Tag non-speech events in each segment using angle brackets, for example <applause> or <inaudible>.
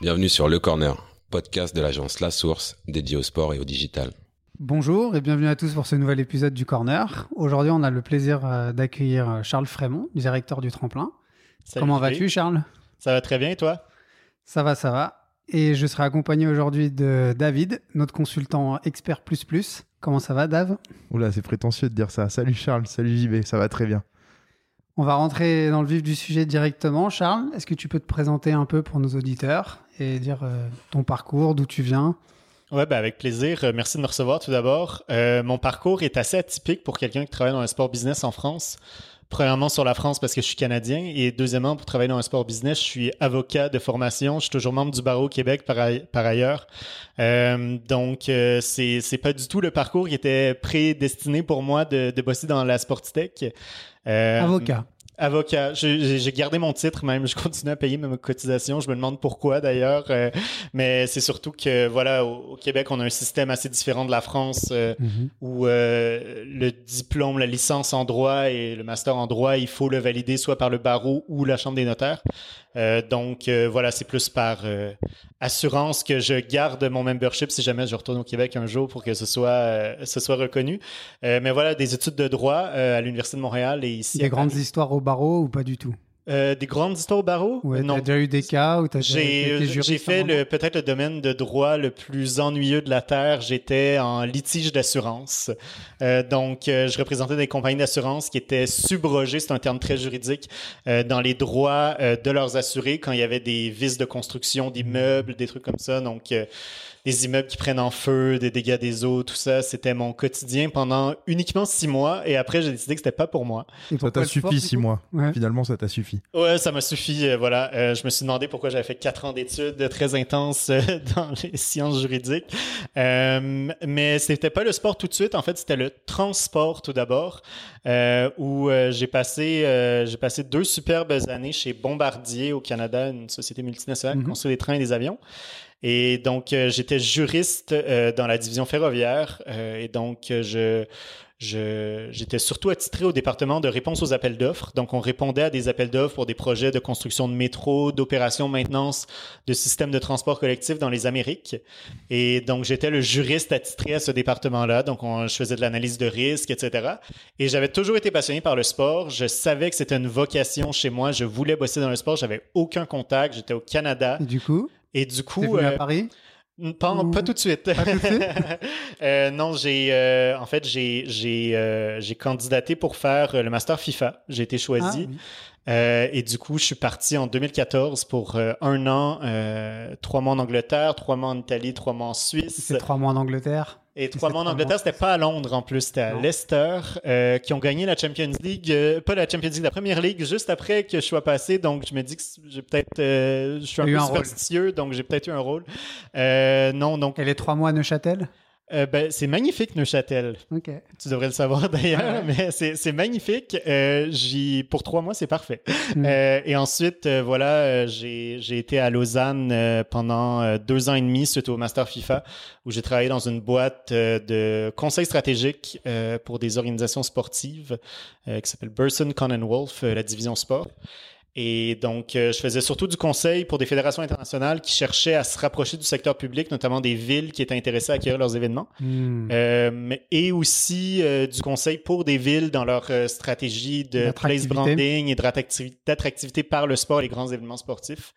Bienvenue sur Le Corner, podcast de l'agence La Source dédié au sport et au digital. Bonjour et bienvenue à tous pour ce nouvel épisode du Corner. Aujourd'hui, on a le plaisir euh, d'accueillir euh, Charles Frémont, directeur du Tremplin. Salut, Comment vas-tu, Charles? Ça va très bien et toi? Ça va, ça va. Et je serai accompagné aujourd'hui de David, notre consultant expert plus plus. Comment ça va, Dave Oula, c'est prétentieux de dire ça. Salut Charles, salut JB, ça va très bien. On va rentrer dans le vif du sujet directement. Charles, est-ce que tu peux te présenter un peu pour nos auditeurs? Et dire euh, ton parcours, d'où tu viens Ouais, ben avec plaisir. Euh, Merci de me recevoir tout d'abord. Euh, mon parcours est assez atypique pour quelqu'un qui travaille dans un sport business en France. Premièrement sur la France parce que je suis canadien et deuxièmement pour travailler dans un sport business, je suis avocat de formation. Je suis toujours membre du barreau au Québec par, aille- par ailleurs. Euh, donc euh, c'est c'est pas du tout le parcours qui était prédestiné pour moi de, de bosser dans la sportitech. Avocat. Avocat. J'ai gardé mon titre même. Je continue à payer mes cotisations. Je me demande pourquoi d'ailleurs. Euh, mais c'est surtout que voilà, au, au Québec, on a un système assez différent de la France euh, Mhm. où euh, le diplôme, la licence en droit et le master en droit, il faut le valider soit par le barreau ou la chambre des notaires. Donc voilà, c'est plus par assurance que je garde mon membership si jamais je retourne au Québec un jour pour que ce soit ce soit reconnu. Mais voilà, des études de droit à l'université de Montréal et ici. Des grandes Paris. histoires au barreau ou pas du tout? Euh, des grandes histoires au barreau? Ouais, Non. T'as déjà eu des cas où t'as J'ai juriste j'ai fait le peut-être le domaine de droit le plus ennuyeux de la terre. J'étais en litige d'assurance. Euh, donc, euh, je représentais des compagnies d'assurance qui étaient subrogées, c'est un terme très juridique, euh, dans les droits euh, de leurs assurés quand il y avait des vices de construction d'immeubles, des trucs comme ça. Donc, euh, des immeubles qui prennent en feu, des dégâts des eaux, tout ça, c'était mon quotidien pendant uniquement six mois. Et après, j'ai décidé que c'était pas pour moi. Et Ça t'a sport, suffi six mois. Ouais. Finalement, ça t'a suffi. Ouais, ça m'a suffi. euh, voilà, Euh, je me suis demandé pourquoi j'avais fait quatre ans d'études très intenses euh, <laughs> dans les sciences juridiques. Euh, mais c'était pas le sport tout de suite. En fait, c'était le transport tout d'abord, euh, où euh, j'ai passé euh, j'ai passé deux superbes années chez Bombardier au Canada, une société multinationale qui Mhm. construit des trains et des avions. Et donc, euh, j'étais juriste euh, dans la division ferroviaire. euh, et donc, je, j'étais surtout attitré au département de réponse aux appels d'offres. Donc, on répondait à des appels d'offres pour des projets de construction de métro, d'opération, maintenance de systèmes de transport collectif dans les Amériques. Et donc, j'étais le juriste attitré à ce département-là. Donc, on, je faisais de l'analyse de risque, etc. Et j'avais toujours été passionné par le sport. Je savais que c'était une vocation chez moi. Je voulais bosser dans le sport. J'avais aucun contact. J'étais au Canada. Du coup, Et du coup, venu à euh, Paris? pas, Ou- pas tout de suite. Pas tout de suite? <laughs> Euh, non, j'ai euh, en fait j'ai j'ai euh, candidaté pour faire le master FIFA. J'ai été Ah, choisi oui. Euh, et du coup je suis parti en 2014 pour euh, un an, euh, trois mois en Angleterre, trois mois en Italie, trois mois en Suisse. C'est trois mois en Angleterre? Et trois mois en Angleterre, c'était pas à Londres en plus, c'était à Non. Leicester, euh, qui ont gagné la Champions League, euh, pas la Champions League, la Première League, juste après que je sois passé. Donc je me dis que j'ai peut-être, euh, je suis un peu superstitieux, donc j'ai peut-être eu un rôle. Non, donc Et les trois mois à Neuchâtel? Euh, ben, c'est magnifique Neuchâtel. Ok. Tu devrais le savoir <laughs> d'ailleurs, ouais. mais c'est c'est magnifique. Euh, j'y pour trois mois, c'est parfait. Mm. Euh, et ensuite, euh, voilà, euh, j'ai j'ai été à Lausanne euh, pendant deux ans et demi suite au Master FIFA, où j'ai travaillé dans une boîte de conseil stratégique euh, pour des organisations sportives euh, qui s'appelle Burson Wolf, euh, la division sport. Et donc, euh, je faisais surtout du conseil pour des fédérations internationales qui cherchaient à se rapprocher du secteur public, notamment des villes qui étaient intéressées à acquérir leurs événements. Hmm. Euh, et aussi euh, du conseil pour des villes dans leur stratégie de place branding et d'attractivité par le sport et les grands événements sportifs.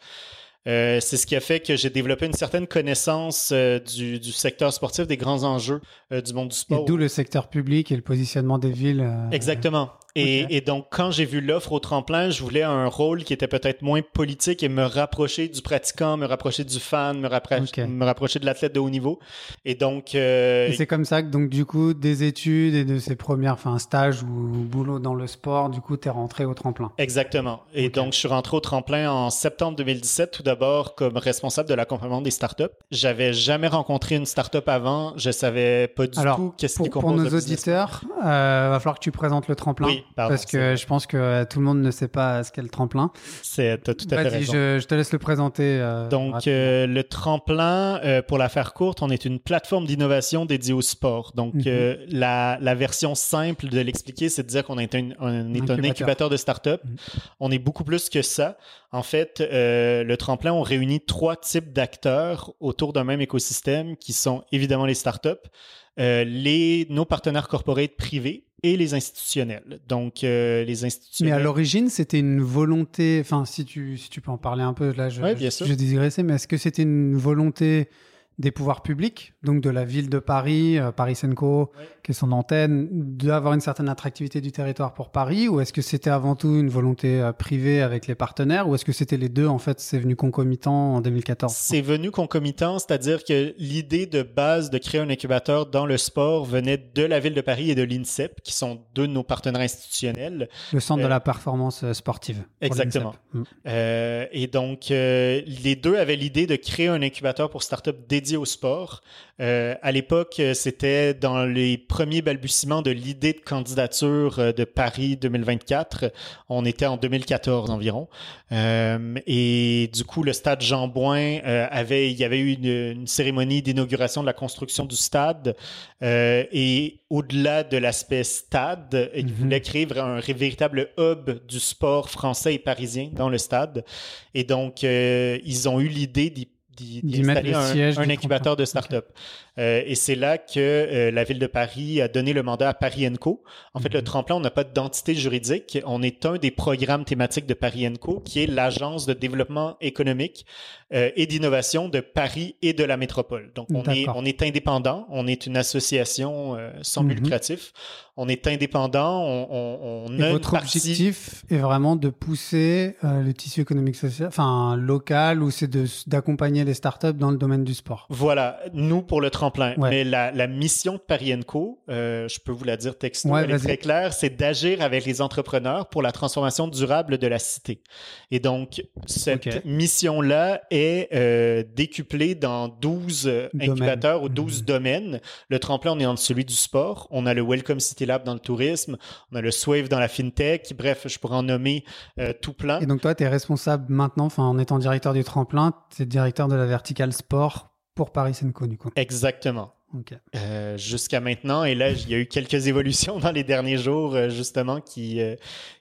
Euh, c'est ce qui a fait que j'ai développé une certaine connaissance euh, du, du secteur sportif, des grands enjeux euh, du monde du Et sport. d'où le secteur public et le positionnement des villes. Exactement. Et, et donc, quand j'ai vu l'offre au tremplin, je voulais un rôle qui était peut-être moins politique et me rapprocher du pratiquant, me rapprocher du fan, me, Ok. me rapprocher de l'athlète de haut niveau. Et donc, euh, Et c'est comme ça que, donc, du coup, des études et de ces premières, enfin, stages ou boulot dans le sport, du coup, t'es rentré au tremplin. Exactement. Et donc, je suis rentré au tremplin en septembre 2017, tout d'abord comme responsable de l'accompagnement des startups. J'avais jamais rencontré une startup avant. Je savais pas du Alors, tout qu'est-ce Pour, qui pour compose nos le business. auditeurs, euh, va falloir que tu présentes le tremplin. Oui. Oui, pardon, parce que je pense que euh, tout le monde ne sait pas ce qu'est le tremplin. C'est, t'as tout à fait raison. je, je te laisse le présenter. euh, Donc, euh, le tremplin, euh, pour la faire courte, on est une plateforme d'innovation dédiée au sport. Donc, Mhm. euh, la, la version simple de l'expliquer, c'est de dire qu'on est un, on est un Incubateur. de start-up. Mhm. On est beaucoup plus que ça. En fait, euh, le tremplin, on réunit trois types d'acteurs autour d'un même écosystème qui sont évidemment les start-up, euh, les, nos partenaires corporate privés et les institutionnels. Donc, euh, les Mais institutionnels. à l'origine, c'était une volonté. Enfin, si tu, si tu peux en parler un peu, là, je, Ouais, je, je digressais, mais est-ce que c'était une volonté des pouvoirs publics, donc de la ville de Paris, euh, Paris Senco, qui est son antenne, d'avoir une certaine attractivité du territoire pour Paris, ou est-ce que c'était avant tout une volonté euh, privée avec les partenaires, ou est-ce que c'était les deux En fait, c'est venu concomitant en 2014. C'est venu concomitant, c'est-à-dire que l'idée de base de créer un incubateur dans le sport venait de la ville de Paris et de l'INSEP, qui sont deux de nos partenaires institutionnels. Le centre Euh, de la performance euh, sportive. Exactement. Mm. Euh, et donc, euh, les deux avaient l'idée de créer un incubateur pour start-up dédié au sport. Euh, à l'époque, euh, c'était dans les premiers balbutiements de l'idée de candidature euh, de Paris 2024. On était en 2014 environ. Euh, et du coup, le stade Jean Bouin euh, avait, il y avait eu une, une cérémonie d'inauguration de la construction du stade. Et au-delà de l'aspect stade, il Mhm. voulait créer un ré- véritable hub du sport français et parisien dans le stade. Et donc, ils ont eu l'idée d'y d'y- installer le un, un incubateur de start-up. Euh, et c'est là que euh, la ville de Paris a donné le mandat à Paris Co. En fait, le Mhm. tremplin, on n'a pas d'identité juridique. On est un des programmes thématiques de Paris Co, qui est l'agence de développement économique euh, et d'innovation de Paris et de la métropole. Donc, on est, on est indépendant. On est une association sans Mhm. but lucratif. On est indépendant. On, on, on Et a une votre partie- objectif est vraiment de pousser le tissu économique social, enfin local, ou c'est d'accompagner les startups dans le domaine du sport? Voilà, nous pour le tremplin. Ouais. Mais la, la mission de Paris Co, euh, je peux vous la dire texto, Ouais, elle est très claire, c'est d'agir avec les entrepreneurs pour la transformation durable de la cité. Et donc, cette mission-là est euh, décuplée dans 12 euh, incubateurs ou 12 Mhm. domaines. Le tremplin, on est dans celui du sport. On a le Welcome City Lab dans le tourisme. On a le Swave dans la fintech. Bref, je pourrais en nommer euh, tout plein. Et donc toi, tu es responsable maintenant, enfin en étant directeur du tremplin, tu es directeur de la verticale sport pour Paris Senco du coup. Exactement. Euh, jusqu'à maintenant. Et là, il y a eu quelques <laughs> évolutions dans les derniers jours, euh, justement, qui, euh,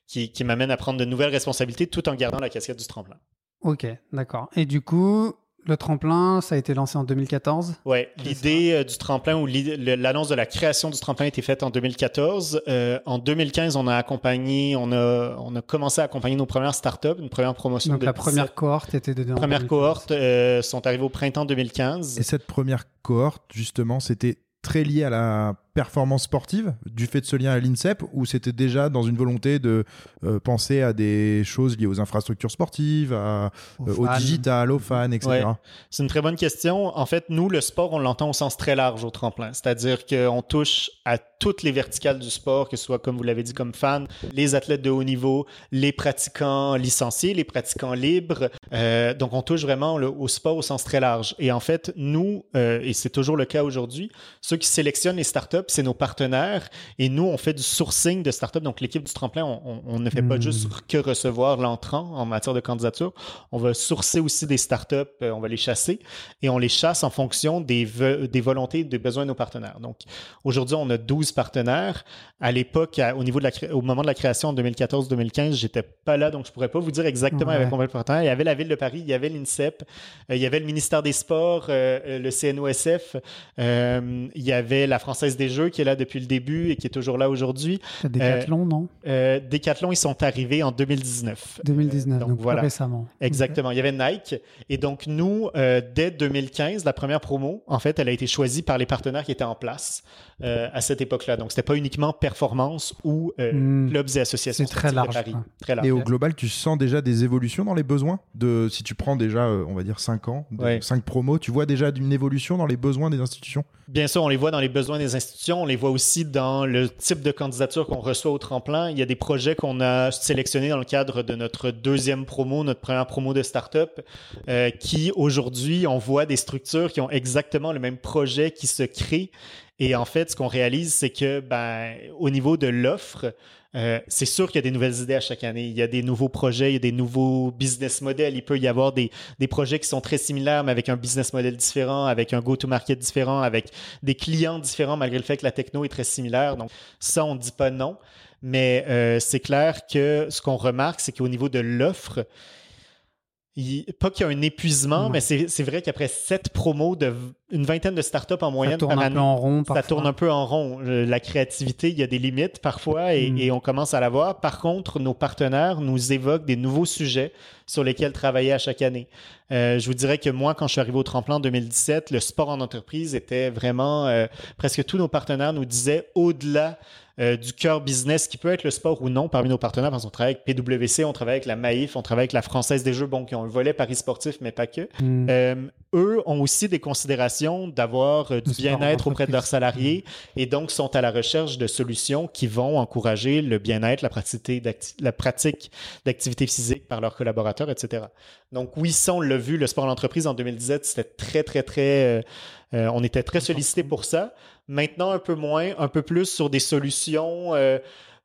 qui, qui m'amènent à prendre de nouvelles responsabilités tout en gardant la casquette du tremplin. Ok, d'accord. Et du coup, le tremplin, ça a été lancé en 2014. Ouais, l'idée euh, du tremplin ou l'annonce de la création du tremplin a été faite en 2014. Euh, en 2015, on a accompagné, on a, on a commencé à accompagner nos premières startups, une première promotion. Donc de la première 17 cohorte était de première 2015. cohorte euh, sont arrivées au printemps 2015. Et cette première cohorte, justement, c'était très lié à la performance sportive du fait de ce lien à l'INSEP ou c'était déjà dans une volonté de euh, penser à des choses liées aux infrastructures sportives, à- Aux euh, au digital, aux fans, etc. Ouais. C'est une très bonne question. En fait, nous, le sport, on l'entend au sens très large au tremplin. C'est-à-dire qu'on touche à toutes les verticales du sport, que ce soit, comme vous l'avez dit, comme fan, les athlètes de haut niveau, les pratiquants licenciés, les pratiquants libres. Euh, donc, on touche vraiment le- au sport au sens très large. Et en fait, nous, euh, et c'est toujours le cas aujourd'hui, ceux qui sélectionnent les startups, c'est nos partenaires. Et nous, on fait du sourcing de startups. Donc, l'équipe du tremplin, on, on- on ne fait pas Hmm. juste que recevoir l'entrant en matière de candidature. On va sourcer aussi des startups, euh, on va les chasser et on les chasse en fonction des, des volontés des besoins de nos partenaires. Donc, aujourd'hui, on a 12 partenaires. À l'époque, au, niveau de la, cré- au moment de la création en 2014-2015, j'étais pas là, donc je pourrais pas vous dire exactement Ouais. avec combien de partenaires. Il y avait la Ville de Paris, il y avait l'INSEP, euh, il y avait le ministère des Sports, euh, le CNOSF, il y avait la Française des Jeux qui est là depuis le début et qui est toujours là aujourd'hui. C'est Décathlon, non? Euh, Decathlon, ils sont arrivés en 2019. 2019, Euh, donc, voilà. récemment. Exactement. Il y avait Nike. Et donc, nous, euh, dès 2015, la première promo, en fait, elle a été choisie par les partenaires qui étaient en place euh, à cette époque-là. Donc, c'était pas uniquement performance ou euh, Hmm. clubs et associations C'est très sportives de large, Paris. quoi. Très large. Et au global, tu sens déjà des évolutions dans les besoins de si tu prends déjà, euh, on va dire 5 ans, Ouais. 5 promos, tu vois déjà une évolution dans les besoins des institutions? Bien sûr, on les voit dans les besoins des institutions, on les voit aussi dans le type de candidature qu'on reçoit au tremplin. Il y a des projets qu'on a sélectionnés dans le cadre de notre deuxième promo, notre première promo de start-up, euh, qui aujourd'hui, on voit des structures qui ont exactement le même projet qui se crée Et en fait, ce qu'on réalise, c'est que ben, au niveau de l'offre, euh, c'est sûr qu'il y a des nouvelles idées à chaque année. Il y a des nouveaux projets, il y a des nouveaux business models. Il peut y avoir des, des projets qui sont très similaires, mais avec un business model différent, avec un go-to-market différent, avec des clients différents, malgré le fait que la techno est très similaire. Donc, ça, on ne dit pas non. Mais euh, c'est clair que ce qu'on remarque, c'est qu'au niveau de l'offre, pas qu'il y a un épuisement, mais c'est vrai qu'après sept promos de une vingtaine de startups en moyenne ça tourne un peu en rond. Ça tourne un peu en rond. La créativité, il y a des limites parfois et, mm. et on commence à la voir. Par contre, nos partenaires nous évoquent des nouveaux sujets sur lesquels travailler à chaque année. Euh, je vous dirais que moi, quand je suis arrivé au tremplin en 2017, le sport en entreprise était vraiment euh, presque tous nos partenaires nous disaient au-delà euh, du cœur business qui peut être le sport ou non parmi nos partenaires, parce qu'on travaille avec PWC, on travaille avec la Maïf, on travaille avec la Française des Jeux, bon, qui ont un volet Paris sportif, mais pas que. Hmm. Euh, eux ont aussi des considérations d'avoir euh, du bien-être auprès de leurs salariés et donc sont à la recherche de solutions qui vont encourager le bien-être, la pratique d'activité physique par leurs collaborateurs, etc. Donc oui, ça, on l'a vu, le sport en entreprise en 2017, c'était très, très, très... on était très sollicité pour ça. Maintenant, un peu moins, un peu plus sur des solutions euh,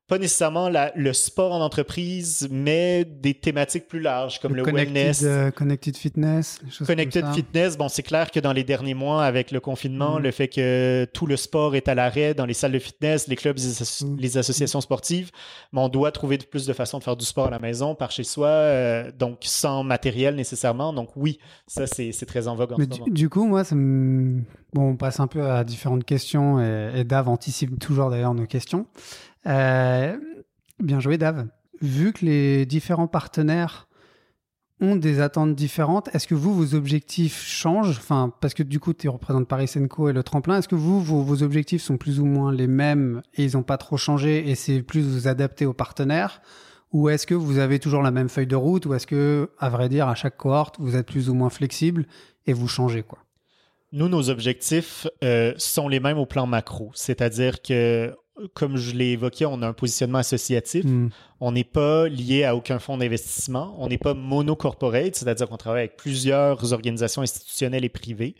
pas nécessairement le sport en entreprise, mais des thématiques plus larges comme le, wellness. Euh, connected fitness. Connected fitness, bon, c'est clair que dans les derniers mois, avec le confinement, mm. le fait que tout le sport est à l'arrêt dans les salles de fitness, les clubs, les, mm. associations sportives, mais on doit trouver plus de façons de faire du sport à la maison, par chez soi, euh, donc sans matériel nécessairement. Donc oui, ça, c'est très en vogue en mais ce du, moment. Du coup, moi, ça me... bon, on passe un peu à différentes questions et, et Dave anticipe toujours d'ailleurs nos questions. Euh, bien joué, Dave. Vu que les différents partenaires ont des attentes différentes, est-ce que vous, vos objectifs changent? Enfin, parce que du coup, tu représentes Paris Senco et le tremplin. Est-ce que vous, vos, objectifs sont plus ou moins les mêmes et ils n'ont pas trop changé et c'est plus vous adapter aux partenaires? Ou est-ce que vous avez toujours la même feuille de route? Ou est-ce que, à vrai dire, à chaque cohorte, vous êtes plus ou moins flexible et vous changez nous, nos objectifs euh, sont les mêmes au plan macro, c'est-à-dire que comme je l'ai évoqué, on a un positionnement associatif. Hmm. On n'est pas lié à aucun fonds d'investissement. On n'est pas monocorporate, c'est-à-dire qu'on travaille avec plusieurs organisations institutionnelles et privées.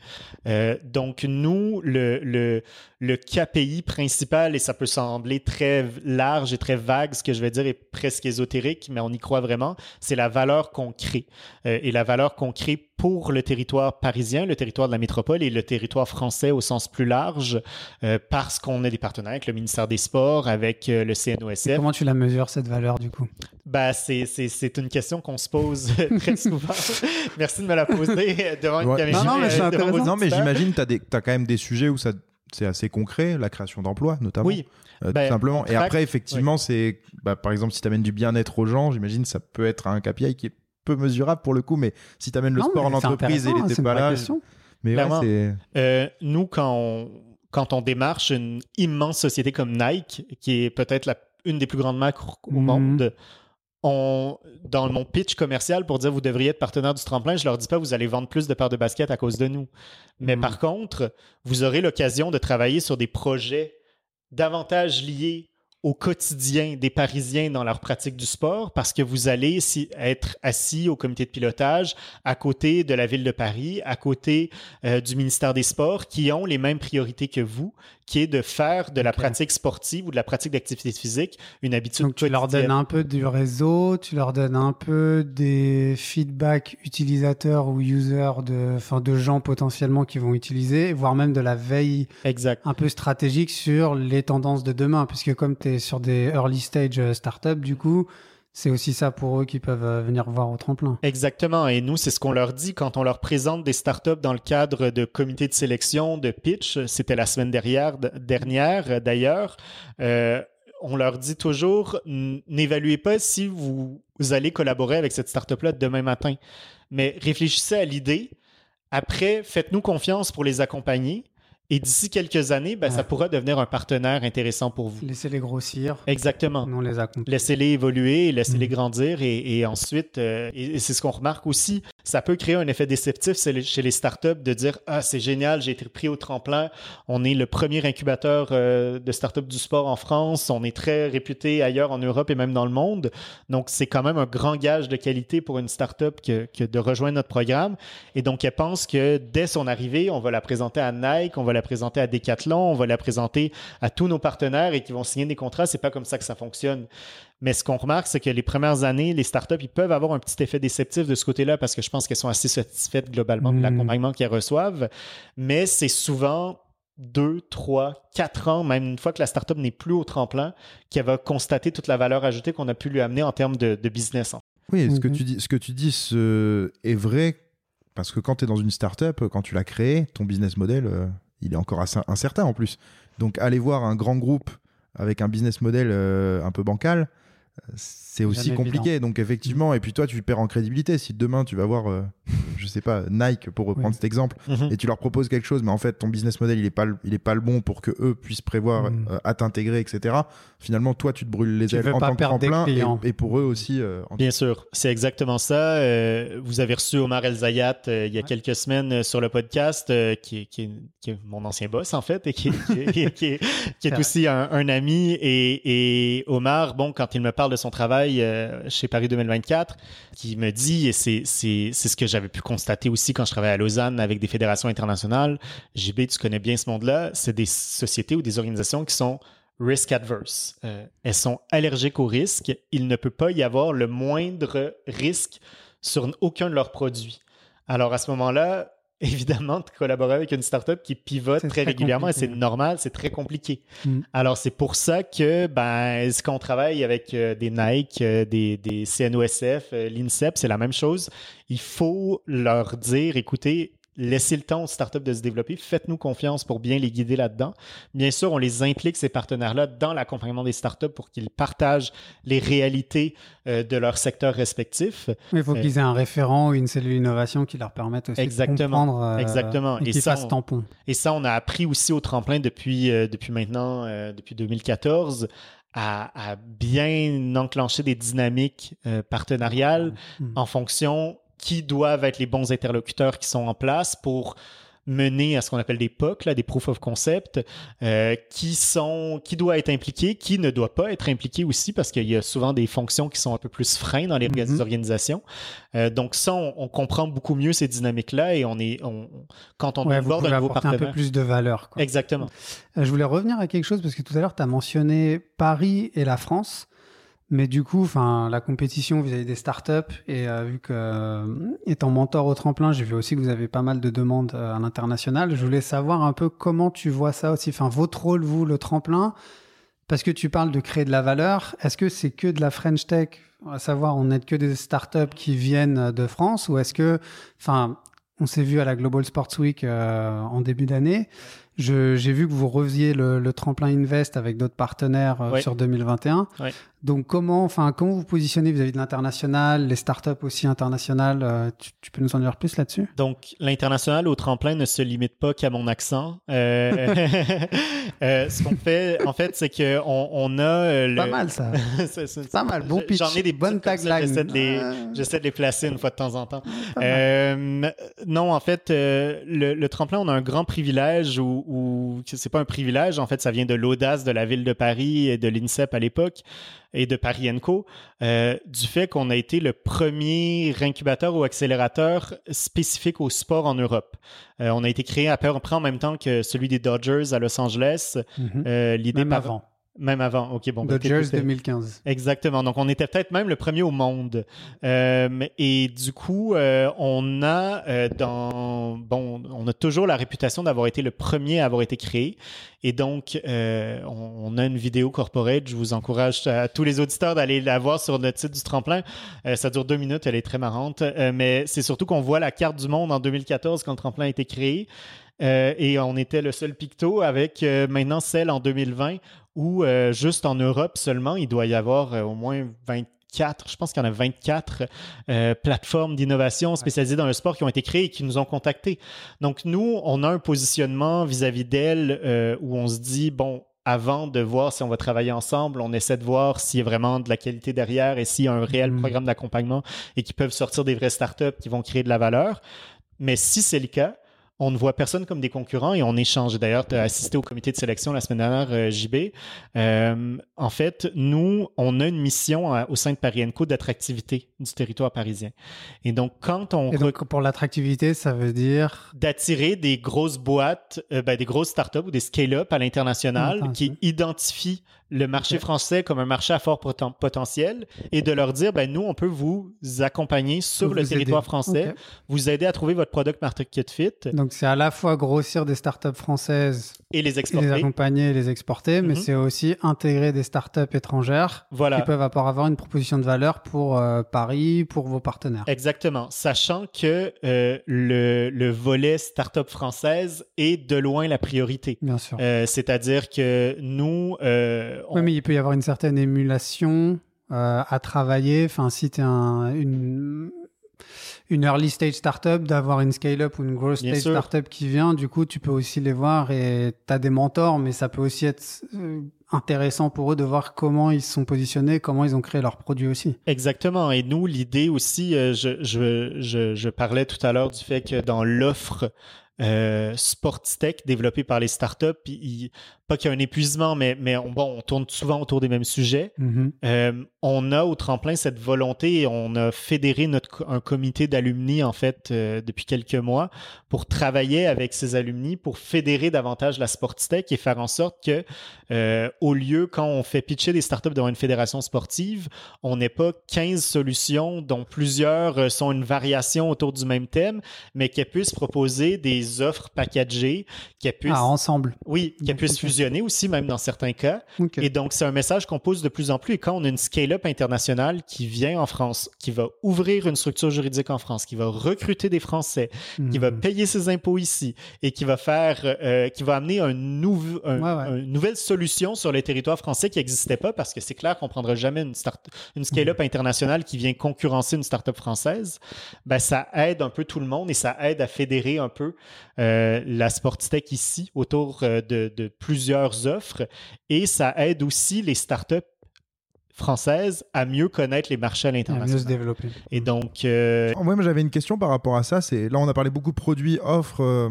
Euh, donc, nous, le, KPI principal, et ça peut sembler très large et très vague, ce que je vais dire est presque ésotérique, mais on y croit vraiment, c'est la valeur qu'on crée. Euh, et la valeur qu'on crée pour le territoire parisien, le territoire de la métropole et le territoire français au sens plus large, euh, parce qu'on a des partenaires avec le ministère des Sports, avec le CNOSF. comment tu la mesures, cette valeur, du coup? Ben, c'est une question qu'on se pose <laughs> très souvent. <laughs> Merci de me la poser devant une caméra. Non, non, mais, j'imagine que tu as, quand même des sujets où c'est assez concret, la création d'emplois notamment. Oui. Euh, tout ben, simplement. Et après, effectivement, c'est bah, par exemple, si tu amènes du bien-être aux gens, j'imagine ça peut être un KPI qui est peu mesurable pour le coup, mais si tu amènes le sport en entreprise et il n'était pas là. Mais euh, nous, quand on, quand on démarche une immense société comme Nike, qui est peut-être une des plus grandes marques au mhm. monde, on, dans mon pitch commercial pour dire vous devriez être partenaire du tremplin, je leur dis pas vous allez vendre plus de paires de baskets à cause de nous. Mais mhm. par contre, vous aurez l'occasion de travailler sur des projets davantage liés au quotidien des Parisiens dans leur pratique du sport parce que vous allez être assis au comité de pilotage à côté de la ville de Paris, à côté euh, du ministère des Sports qui ont les mêmes priorités que vous, qui est de faire de la pratique sportive ou de la pratique d'activité physique une habitude Donc tu leur donnes un peu du réseau, tu leur donnes un peu des feedbacks utilisateurs ou users de, enfin, de gens potentiellement qui vont utiliser, voire même de la veille exact. un peu stratégique sur les tendances de demain, puisque comme tu es sur des early stage euh, startups, du coup, c'est aussi ça pour eux qui peuvent euh, venir voir au tremplin. Exactement. Et nous, c'est ce qu'on leur dit quand on leur présente des startups dans le cadre de comités de sélection, de pitch. C'était la semaine dernière, d'ailleurs. Euh, on leur dit toujours, n'évaluez pas si vous, vous, allez collaborer avec cette startup-là demain matin, mais réfléchissez à l'idée. Après, faites-nous confiance pour les accompagner et d'ici quelques années, ben, ça pourra devenir un partenaire intéressant pour vous. Laissez-les grossir. Exactement. Non, les Laissez-les évoluer, laissez-les mm. grandir et, et ensuite, euh, et, c'est ce qu'on remarque aussi, ça peut créer un effet déceptif chez les startups de dire Ah, c'est génial, j'ai été pris au tremplin. On est le premier incubateur euh, de startups du sport en France. On est très réputé ailleurs en Europe et même dans le monde. Donc, c'est quand même un grand gage de qualité pour une startup que, que de rejoindre notre programme. Et donc, elle pense que dès son arrivée, on va la présenter à Nike, on va la présenter à Decathlon, on va la présenter à tous nos partenaires et qui vont signer des contrats. C'est pas comme ça que ça fonctionne. Mais ce qu'on remarque, c'est que les premières années, les startups, ils peuvent avoir un petit effet déceptif de ce côté-là parce que je pense qu'elles sont assez satisfaites globalement de Mm. l'accompagnement qu'elles reçoivent. Mais c'est souvent deux, trois, quatre ans, même une fois que la startup n'est plus au tremplin, qu'elle va constater toute la valeur ajoutée qu'on a pu lui amener en termes de, de business. en Oui, ce, que Mhm. tu dis, ce que tu dis ce- est vrai parce que quand tu es dans une startup, quand tu l'as créé, ton business model, euh, il est encore assez incertain en plus. Donc aller voir un grand groupe avec un business model euh, un peu bancal, c'est aussi compliqué. Donc effectivement, et puis toi, tu perds en crédibilité. Si demain tu vas voir, euh, je sais pas, Nike pour reprendre Oui. cet exemple, et tu leur proposes quelque chose, mais en fait ton business model il est pas le- il est pas le bon pour que eux puissent prévoir Mm. euh, à t'intégrer, etc. Finalement, toi, tu te brûles les Tu ailes en tant que tremplin, et, et pour eux aussi. euh, en Bien sûr, c'est exactement ça. Euh, vous avez reçu Omar El Zayat euh, il y a Ouais. quelques semaines euh, sur le podcast, euh, qui, est, qui est- qui est mon ancien boss en fait, et qui, est- qui est- qui est, qui est <laughs> vrai. aussi un, un ami. Et, et Omar, bon, quand il me parle de son travail euh, chez Paris 2024, qui me dit, et c'est c'est- c'est ce que j'avais pu constater aussi quand je travaillais à Lausanne avec des fédérations internationales, JB, tu connais bien ce monde-là, c'est des sociétés ou des organisations qui sont risk adverse. Euh, elles sont allergiques au risque. Il ne peut pas y avoir le moindre risque sur aucun de leurs produits. Alors à ce moment-là, <laughs> évidemment, de collaborer avec une startup qui pivote très, très régulièrement, et c'est normal, c'est très compliqué. Mm. Alors c'est pour ça que ben, est-ce qu'on travaille avec euh, des Nike, euh, des, des CNOSF, euh, l'INSEP, c'est la même chose. Il faut leur dire, écoutez, laissez le temps aux startups de se développer, faites-nous confiance pour bien les guider là-dedans. Bien sûr, on les implique, ces partenaires-là, dans l'accompagnement des startups pour qu'ils partagent les réalités euh, de leur secteur respectif. Il faut Euh, qu'ils aient un référent ou une cellule innovation qui leur permette aussi Exactement, de comprendre euh, exactement. et Et qui tampon. Et ça, on a appris aussi au tremplin depuis, euh, depuis maintenant, depuis 2014, à, à bien enclencher des dynamiques euh, partenariales Mm. en fonction qui doivent être les bons interlocuteurs qui sont en place pour mener à ce qu'on appelle des POC, là, des proof of concept, euh, qui sont, qui doit être impliqué, qui ne doit pas être impliqué aussi, parce qu'il y a souvent des fonctions qui sont un peu plus freins dans les Mhm. organisations. Euh, donc ça, on, on comprend beaucoup mieux ces dynamiques-là et on est, on, quand on Ouais, aborde un nouveau apporter un peu partenaire. plus de valeur. quoi. Exactement. Euh, Je voulais revenir à quelque chose parce que tout à l'heure, tu as mentionné Paris et la France. Mais du coup, enfin, la compétition vis-à-vis des startups, et euh, vu que, euh, étant mentor au tremplin, j'ai vu aussi que vous avez pas mal de demandes euh, à l'international. Je voulais savoir un peu comment tu vois ça aussi, enfin, votre rôle, vous, le tremplin, parce que tu parles de créer de la valeur. Est-ce que c'est que de la French Tech, à savoir, on n'est que des startups qui viennent de France, ou est-ce que, enfin, on s'est vu à la Global Sports Week euh, en début d'année. Je- J'ai vu que vous reviez le, le tremplin Invest avec d'autres partenaires euh, Ouais. sur 2021. Ouais. Donc comment, enfin, comment vous positionnez vis-à-vis de l'international, les startups aussi internationales euh, tu, tu peux nous en dire plus là-dessus? Donc, l'international au tremplin ne se limite pas qu'à mon accent. Euh, <laughs> euh, ce qu'on fait, en fait, c'est qu'on on a euh, le... Pas mal ça. <laughs> C'est- c'est- Pas mal. Bon pitch. J'en ai des bonne petites comme ça, tagline. J'essaie de, les, Ah. j'essaie de les placer une fois de temps en temps. Euh, non, en fait, le, le tremplin, on a un grand privilège ou, ou c'est pas un privilège, en fait, ça vient de l'audace de la ville de Paris et de l'INSEP à l'époque et de Paris Co. euh, du fait qu'on a été le premier incubateur ou accélérateur spécifique au sport en Europe. Euh, on a été créé à peu près en même temps que celui des Dodgers à Los Angeles. Mhm. Euh, l'idée Même par- avant. Même avant. Ok, bon. Dodgers t'étais- 2015. Exactement. Donc, on était peut-être même le premier au monde. Euh, et du coup, euh, on a euh, dans bon, on a toujours la réputation d'avoir été le premier à avoir été créé. Et donc, on, on a une vidéo corporate. Je vous encourage à, tous les auditeurs d'aller la voir sur le site du tremplin. Ça dure deux minutes. Elle est très marrante. Mais c'est surtout qu'on voit la carte du monde en 2014 quand le tremplin a été créé. Euh, et on était le seul picto avec euh, maintenant celle en 2020 où euh, juste en Europe seulement, il doit y avoir euh, au moins 24, je pense qu'il y en a 24 euh, plateformes d'innovation spécialisées dans le sport qui ont été créées et qui nous ont contactés. Donc nous, on a un positionnement vis-à-vis d'elles euh, où on se dit, bon, avant de voir si on va travailler ensemble, on essaie de voir s'il y a vraiment de la qualité derrière et s'il y a un réel Mhm. programme d'accompagnement et qui peuvent sortir des vraies startups qui vont créer de la valeur. Mais si c'est le cas, on ne voit personne comme des concurrents et on échange. D'ailleurs, tu as assisté au comité de sélection la semaine dernière, euh, JB. Euh, en fait, nous, on a une mission à- au sein de Paris Co d'attractivité du territoire parisien. Et donc, quand on Et donc, pour l'attractivité, ça veut dire. d'attirer des grosses boîtes, euh, ben, des grosses startups ou des scale-up à l'international qui identifient le marché français comme un marché à fort poten- potentiel et de leur dire, ben, nous, on peut vous accompagner sur Vous le territoire français, vous aider à trouver votre product market fit Donc, c'est à la fois grossir des startups françaises, et les et les exporter. accompagner et les exporter, mais Mhm. c'est aussi intégrer des startups étrangères Voilà. qui peuvent avoir une proposition de valeur pour euh, Paris, pour vos partenaires. Exactement. Sachant que euh, le, le volet startup française est de loin la priorité. Bien sûr. Euh, C'est-à-dire que nous, euh, on- Oui, mais il peut y avoir une certaine émulation euh, à travailler. Enfin, si tu es un, une, une early stage startup, d'avoir une scale-up ou une growth stage startup qui vient, du coup, tu peux aussi les voir et tu as des mentors, mais ça peut aussi être euh, intéressant pour eux de voir comment ils se sont positionnés, comment ils ont créé leurs produits aussi. Exactement. Et nous, l'idée aussi, euh, je, je, je, je parlais tout à l'heure du fait que dans l'offre euh, Sportstech développée par les startups, il- pas qu'il y a un épuisement, mais, mais on, bon, on tourne souvent autour des mêmes sujets. Mhm. Euh, on a au tremplin cette volonté et on a fédéré notre, un comité d'alumni en fait euh, depuis quelques mois pour travailler avec ces alumni pour fédérer davantage la Sportstech et faire en sorte que euh, au lieu quand on fait pitcher des startups devant une fédération sportive, on n'ait pas 15 solutions dont plusieurs sont une variation autour du même thème, mais qu'elles puissent proposer des offres packagées, qu'elles puissent Ah, ensemble. oui, Donc, puissent fusionner aussi même dans certains cas. Et donc, c'est un message qu'on pose de plus en plus. Et quand on a une scale-up internationale qui vient en France, qui va ouvrir une structure juridique en France, qui va recruter des Français, qui va Mhm. payer ses impôts ici et qui va faire, euh, qui va amener un nouveau, un- Ouais, ouais. une nouvelle solution sur le territoire français qui n'existait pas parce que c'est clair qu'on prendra jamais une, start, une scale-up Mhm. internationale qui vient concurrencer une start-up française. Ben, ça aide un peu tout le monde et ça aide à fédérer un peu euh, la Sportstech ici autour euh, de, de plusieurs offres et ça aide aussi les startups françaises à mieux connaître les marchés à À mieux se l'international. développer. Et donc, euh, Ouais, moi j'avais une question par rapport à ça. C'est là on a parlé beaucoup de produits, offres, euh,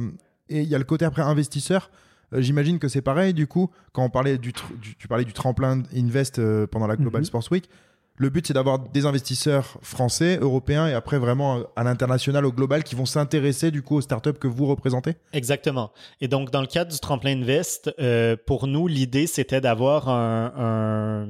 et il y a le côté après investisseur. Euh, J'imagine que c'est pareil. Du coup, quand on parlait du, tr- du- tu parlais du tremplin Invest euh, pendant la Global Mhm. Sports Week, le but c'est d'avoir des investisseurs français, européens et après vraiment à l'international, au global, qui vont s'intéresser du coup aux startups que vous représentez. Exactement. Et donc, dans le cadre du tremplin Invest, euh, pour nous, l'idée, c'était d'avoir un-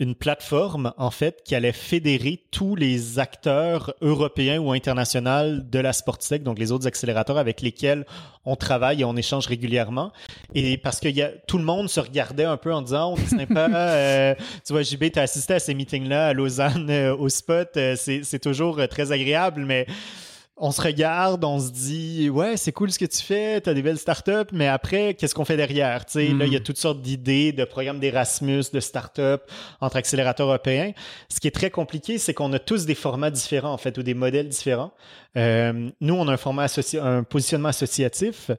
une plateforme, en fait, qui allait fédérer tous les acteurs européens ou internationaux de la Sportstech, donc les autres accélérateurs avec lesquels on travaille et on échange régulièrement. Et parce que y a, tout le monde se regardait un peu en disant, on est sympa, <laughs> euh, tu vois, JB, tu as assisté à ces meetings-là à Lausanne, euh, au spot, euh, c'est c'est toujours euh, très agréable, mais on se regarde, on se dit ouais, c'est cool ce que tu fais, tu as des belles startups, mais après, qu'est-ce qu'on fait derrière? Tu sais, Mm. là, il y a toutes sortes d'idées de programmes d'Erasmus, de startups entre accélérateurs européens. Ce qui est très compliqué, c'est qu'on a tous des formats différents en fait ou des modèles différents. Euh, nous, on a un format associ- un positionnement associatif.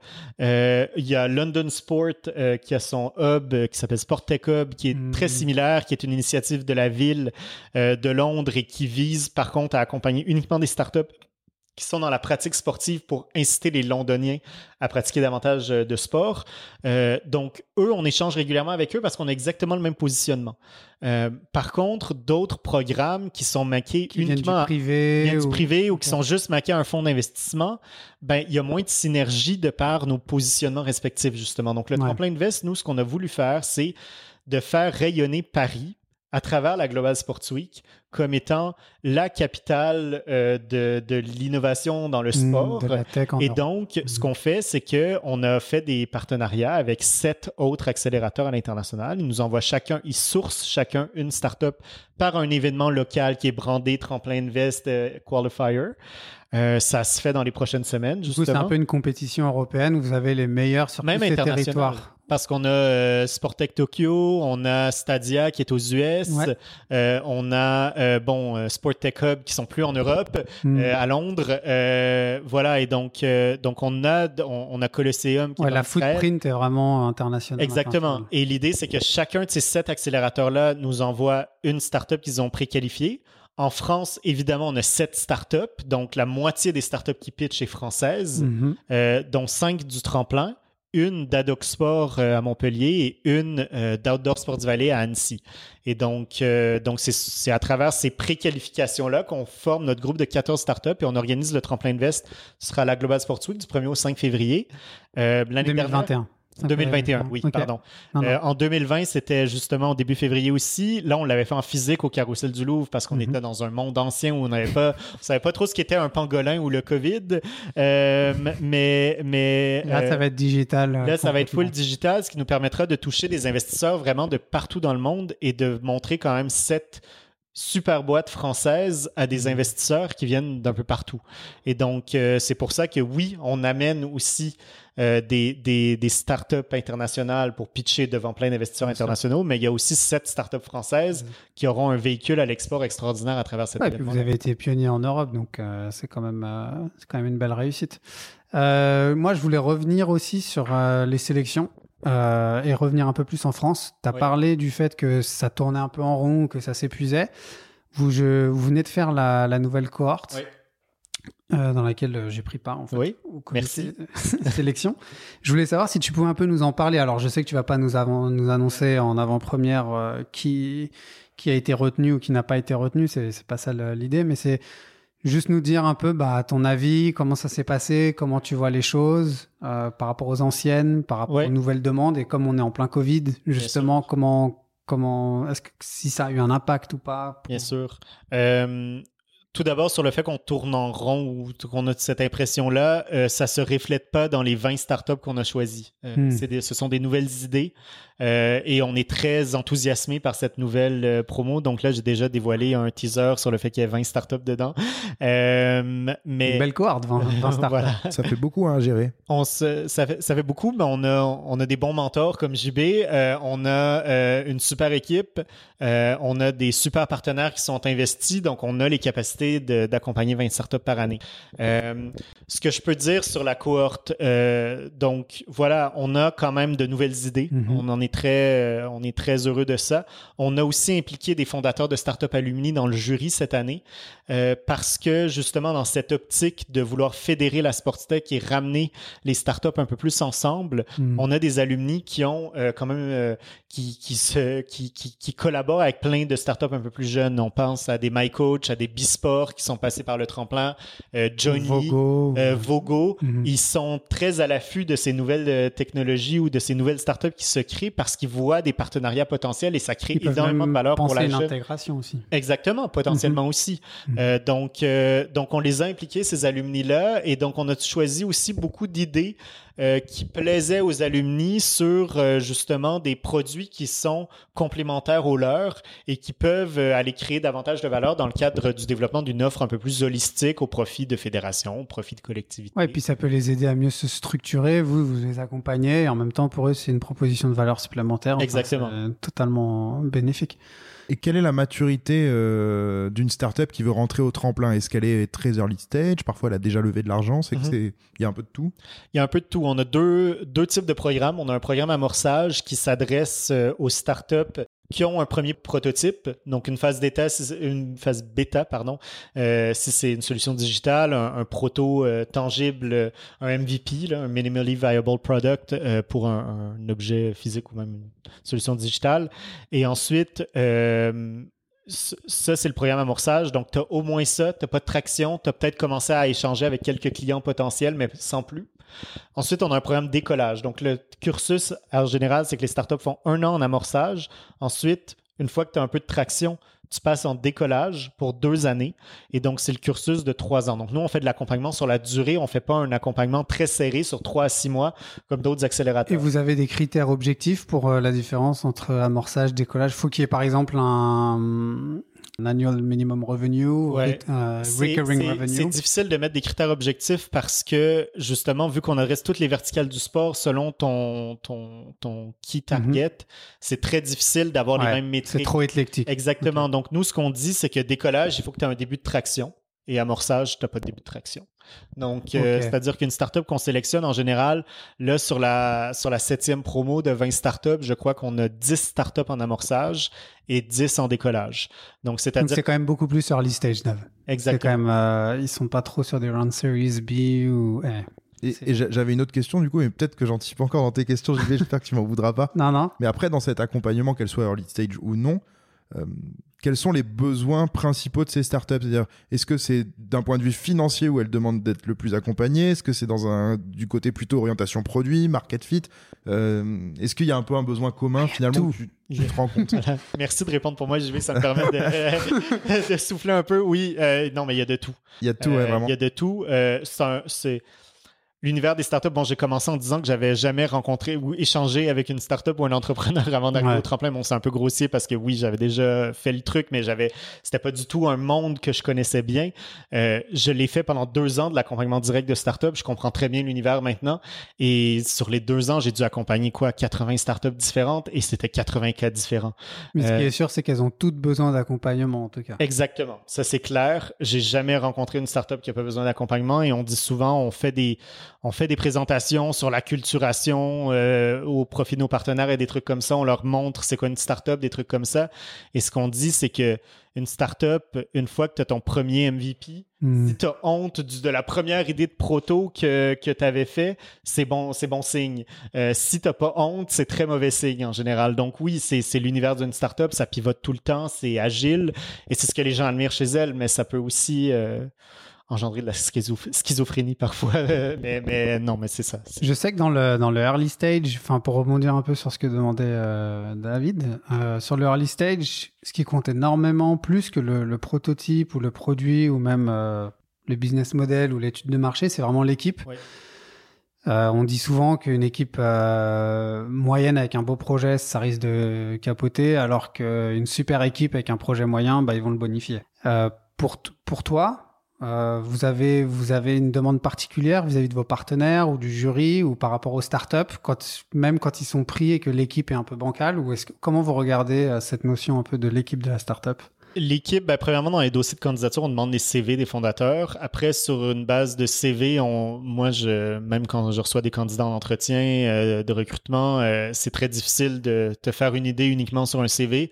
Euh, Il y a London Sport euh, qui a son hub euh, qui s'appelle Sport Tech Hub, qui est Mm. très similaire, qui est une initiative de la ville euh, de Londres et qui vise par contre à accompagner uniquement des startups qui sont dans la pratique sportive pour inciter les Londoniens à pratiquer davantage euh, de sport. Euh, donc, eux, on échange régulièrement avec eux parce qu'on a exactement le même positionnement. Euh, par contre, d'autres programmes qui sont maqués Qui viennent du uniquement à- viennent du privé ou qui sont juste maqués à un fonds d'investissement, ben, il y a moins de synergie de par nos positionnements respectifs, justement. Donc, le Ouais. tremplin Invest, nous, ce qu'on a voulu faire, c'est de faire rayonner Paris à travers la Global Sports Week comme étant la capitale euh, de, de l'innovation dans le Mm, sport. Et donc, ce qu'on fait, c'est qu'on a fait des partenariats avec sept autres accélérateurs à l'international. Ils nous envoient chacun, ils sourcent chacun une startup par un événement local qui est brandé Tremplin Invest euh, Qualifier. Euh, ça se fait dans les prochaines semaines, Du coup, c'est justement. un peu une compétition européenne où vous avez les meilleurs sur Même tous ces territoires. Parce qu'on a euh, Sportec Tokyo, on a Stadia qui est aux US, Ouais. euh, on a euh, bon Sportec Hub qui sont plus en Europe, Mm. euh, à Londres, voilà et donc donc on a on, on a Colosseum qui Ouais, est la footprint est vraiment internationale. Exactement. Et l'idée, c'est que chacun de ces sept accélérateurs-là nous envoie une startup qu'ils ont préqualifiée. En France, évidemment, on a sept startups, donc la moitié des startups qui pitchent est française, Mhm. euh, dont cinq du tremplin, une d'Adoc Sport euh, à Montpellier et une euh, d'Outdoor Sports Valley à Annecy. Et donc, euh, donc c'est, à travers ces préqualifications-là qu'on forme notre groupe de 14 startups et on organise le tremplin de veste. Ce sera à la Global Sports Week du 1er au 5 février. Euh, l'année dernière- 2021. Ça fait- 2021, oui, pardon. Non, non. Euh, en 2020, c'était justement au début février aussi. Là, on l'avait fait en physique au Carrousel du Louvre parce qu'on Mhm. était dans un monde ancien où on n'avait pas, on savait pas trop ce qu'était un pangolin ou le COVID. Euh, mais, mais Là, ça va être digital. euh, Là, ça va être full digital, ce qui nous permettra de toucher des investisseurs vraiment de partout dans le monde et de montrer quand même cette super boîte française à des investisseurs qui viennent d'un peu partout. Et donc, euh, c'est pour ça que oui, on amène aussi euh, des, des, des startups internationales pour pitcher devant plein d'investisseurs internationaux, mais il y a aussi sept startups françaises qui auront un véhicule à l'export extraordinaire à travers cette Ouais, et puis vous avez été pionnier en Europe, donc euh, c'est quand même euh, c'est quand même une belle réussite. Euh, moi, je voulais revenir aussi sur euh, les sélections euh, et revenir un peu plus en France. Tu as parlé du fait que ça tournait un peu en rond, que ça s'épuisait. Vous, je, vous venez de faire la, la nouvelle cohorte euh, dans laquelle euh, j'ai pris part en fait, Oui, au merci. <laughs> sélection. Je voulais savoir si tu pouvais un peu nous en parler. Alors, je sais que tu vas pas nous, avant- nous annoncer en avant-première euh, qui, qui a été retenu ou qui n'a pas été retenu. C'est pas ça l'idée, mais c'est juste nous dire un peu bah, ton avis, comment ça s'est passé, comment tu vois les choses euh, par rapport aux anciennes, par rapport Ouais. aux nouvelles demandes et comme on est en plein Covid, justement, comment comment est-ce que si ça a eu un impact ou pas Bien sûr. Euh, tout d'abord, sur le fait qu'on tourne en rond ou qu'on a cette impression-là, euh, ça se reflète pas dans les 20 startups qu'on a choisies. Euh, Hmm. c'est des- ce sont des nouvelles idées euh, et on est très enthousiasmé par cette nouvelle euh, promo. Donc là, j'ai déjà dévoilé un teaser sur le fait qu'il y a 20 startups dedans. Euh, mais Une belle cohorte, 20, 20 <laughs> startups. voilà. Ça fait beaucoup hein, à gérer. On se, ça, fait, ça fait beaucoup, mais on a, on a des bons mentors comme JB. euh, on a euh, une super équipe. euh, on a des super partenaires qui sont investis. Donc, on a les capacités d'accompagner 20 startups par année. Euh, ce que je peux dire sur la cohorte, euh, donc voilà, on a quand même de nouvelles idées. Mhm. On en est très, euh, on est très heureux de ça. On a aussi impliqué des fondateurs de Startup Alumni dans le jury cette année euh, parce que justement dans cette optique de vouloir fédérer la sportstech et ramener les startups un peu plus ensemble, Hmm. on a des alumni qui ont euh, quand même euh, qui, qui, se, qui, qui, qui collaborent avec plein de startups un peu plus jeunes. On pense à des MyCoach, à des Bisport qui sont passés par le tremplin, Johnny, Vogo. Vogo. Mhm. Ils sont très à l'affût de ces nouvelles technologies ou de ces nouvelles startups qui se créent parce qu'ils voient des partenariats potentiels et ça crée Ils énormément de valeur pour la à une jeune- intégration aussi. Exactement, potentiellement aussi. Mhm. Euh, donc, euh, donc, on les a impliqués, ces alumni-là, et donc on a choisi aussi beaucoup d'idées euh, qui plaisaient aux alumni sur euh, justement des produits qui sont complémentaires aux leurs et qui peuvent euh, aller créer davantage de valeur dans le cadre du développement d'une offre un peu plus holistique au profit de fédérations, au profit de collectivités. Et puis ça peut les aider à mieux se structurer. Vous, vous les accompagnez et en même temps, pour eux, c'est une proposition de valeur supplémentaire. Exactement. totalement bénéfique. Et quelle est la maturité euh, d'une startup qui veut rentrer au tremplin? Est-ce qu'elle est très early stage? Parfois, elle a déjà levé de l'argent. C'est que Mhm. c'est il y a un peu de tout. Il y a un peu de tout. On a deux, deux types de programmes. On a un programme amorçage qui s'adresse euh, aux startups qui ont un premier prototype, donc une phase bêta, une phase bêta, pardon, euh, si c'est une solution digitale, un, proto euh, tangible, euh, un MVP, un minimally viable product pour un, un objet physique ou même une solution digitale. Et ensuite, ça, c'est le programme amorçage. Donc, tu as au moins ça, tu n'as pas de traction, tu as peut-être commencé à échanger avec quelques clients potentiels, mais sans plus. Ensuite, on a un programme décollage. Donc, le cursus, en général, c'est que les startups font un an en amorçage. Ensuite, une fois que tu as un peu de traction, tu passes en décollage pour deux années. Et donc, c'est le cursus de trois ans. Donc, nous, on fait de l'accompagnement sur la durée. On ne fait pas un accompagnement très serré sur trois à six mois comme d'autres accélérateurs. Et vous avez des critères objectifs pour euh, la différence entre amorçage, décollage? Faut qu'il y ait par exemple un, un annual minimum revenue, Ouais. C'est- recurring c'est- C'est revenue. difficile de mettre des critères objectifs parce que, justement, vu qu'on adresse toutes les verticales du sport selon ton, ton, ton key target, c'est très difficile d'avoir Mhm. Ouais, les mêmes C'est métriques. trop éclectique. Exactement. Donc, nous, ce qu'on dit, c'est que décollage, il faut que tu aies un début de traction. Et amorçage, tu n'as pas de début de traction. Donc, euh, c'est-à-dire qu'une startup qu'on sélectionne en général, là, sur la, sur la septième promo de 20 startups, je crois qu'on a 10 startups en amorçage et 10 en décollage. Donc, Donc c'est-à-dire c'est quand même beaucoup plus early stage, Nav. C'est quand exactement. même, euh, ils sont pas trop sur des round series B ou. eh. Et, j'avais une autre question du coup, mais peut-être que j'anticipe encore dans tes questions, j'espère que tu m'en voudras pas. Non, non. Mais après, dans cet accompagnement, qu'elle soit early stage ou non, euh, quels sont les besoins principaux de ces startups? C'est-à-dire, est-ce que c'est d'un point de vue financier où elles demandent d'être le plus accompagnées? Est-ce que c'est dans un du côté plutôt orientation produit, market fit? Euh, Est-ce qu'il y a un peu un besoin commun finalement tout. où tu, tu te rends compte? Voilà. Merci de répondre pour moi, JV. Ça me permet de, <laughs> de souffler un peu. Oui, euh, non, mais il y a de tout. Il y a tout, Euh, ouais, vraiment. Il y a de tout. Euh, c'est l'univers des startups. Bon, j'ai commencé en disant que j'avais jamais rencontré ou échangé avec une startup ou un entrepreneur avant d'arriver Ouais. au tremplin. Bon, c'est un peu grossier parce que oui, j'avais déjà fait le truc, mais j'avais, c'était pas du tout un monde que je connaissais bien. Euh, je l'ai fait pendant deux ans de l'accompagnement direct de startup. Je comprends très bien l'univers maintenant. Et sur les deux ans, j'ai dû accompagner quoi, 80 startups différentes et c'était 80 cas différents. Mais ce Euh, qui est sûr, c'est qu'elles ont toutes besoin d'accompagnement, en tout cas. Exactement. Ça, c'est clair. J'ai jamais rencontré une startup qui a pas besoin d'accompagnement et on dit souvent, on fait des, on fait des présentations sur la culturation euh, au profit de nos partenaires et des trucs comme ça. On leur montre c'est quoi une startup, des trucs comme ça. Et ce qu'on dit, c'est que une startup, une fois que tu as ton premier MVP, Hmm. si tu as honte du- de la première idée de proto que, que tu avais fait, c'est bon, c'est bon signe. Euh, si tu pas honte, c'est très mauvais signe en général. Donc oui, c'est c'est l'univers d'une startup, ça pivote tout le temps, c'est agile et c'est ce que les gens admirent chez elle, mais ça peut aussi euh, engendrer de la schizoph- schizophrénie parfois. <laughs> Mais, mais non, mais c'est ça. Je sais que dans le, dans le early stage, enfin pour rebondir un peu sur ce que demandait euh, David, euh, sur le early stage, ce qui compte énormément plus que le, le prototype ou le produit ou même euh, le business model ou l'étude de marché, c'est vraiment l'équipe. Oui. Euh, on dit souvent qu'une équipe euh, moyenne avec un beau projet, ça risque de capoter, alors qu'une super équipe avec un projet moyen, bah, ils vont le bonifier. Euh, pour, pour toi, euh, vous, avez, vous avez une demande particulière vis-à-vis de vos partenaires ou du jury ou par rapport aux startups, quand, même quand ils sont pris et que l'équipe est un peu bancale ou Comment vous regardez euh, cette notion un peu de l'équipe de la startup? L'équipe, ben, premièrement, dans les dossiers de candidature, on demande les CV des fondateurs. Après, sur une base de CV, on, moi, je, même quand je reçois des candidats en entretien euh, de recrutement, c'est très difficile de te faire une idée uniquement sur un CV.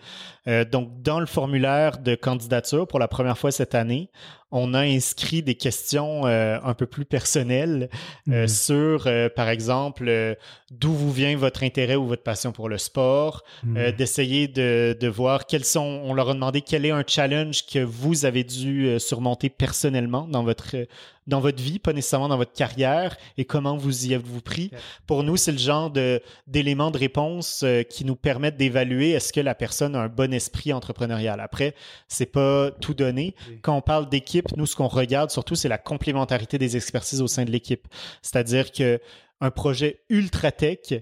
Donc, dans le formulaire de candidature, pour la première fois cette année, on a inscrit des questions euh, un peu plus personnelles euh, Mhm. sur, euh, par exemple, d'où vous vient votre intérêt ou votre passion pour le sport, euh, d'essayer de, de voir quels sont. On leur a demandé quel est un challenge que vous avez dû surmonter personnellement dans votre dans votre vie, pas nécessairement dans votre carrière, et comment vous y êtes-vous pris? Pour nous, c'est le genre de d'éléments de réponse euh, qui nous permettent d'évaluer est-ce que la personne a un bon esprit entrepreneurial? Après, c'est pas tout donné. Quand on parle d'équipe, nous, ce qu'on regarde surtout, c'est la complémentarité des expertises au sein de l'équipe. C'est-à-dire que un projet ultra tech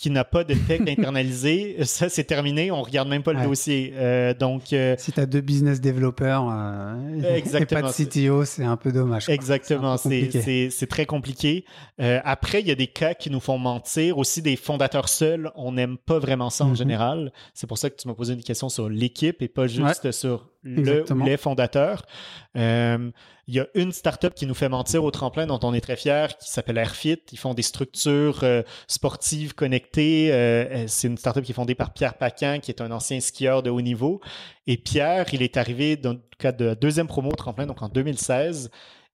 qui n'a pas de tech <laughs> internalisé, ça c'est terminé, on regarde même pas le Ouais. dossier. Euh, donc euh, Si tu as deux business développeurs euh, et Exactement, pas de CTO, c'est un peu dommage. quoi. Exactement, c'est très compliqué. Euh, après, il y a des cas qui nous font mentir. Aussi, des fondateurs seuls, on n'aime pas vraiment ça en Mhm. général. C'est pour ça que tu m'as posé une question sur l'équipe et pas juste sur le Exactement. ou les fondateurs. Euh, il y a une startup qui nous fait mentir au tremplin dont on est très fier, qui s'appelle Airfit. Ils font des structures euh, sportives connectées. Euh, c'est une startup qui est fondée par Pierre Paquin, qui est un ancien skieur de haut niveau. Et Pierre, il est arrivé dans le cadre de la deuxième promo au tremplin, donc en 2016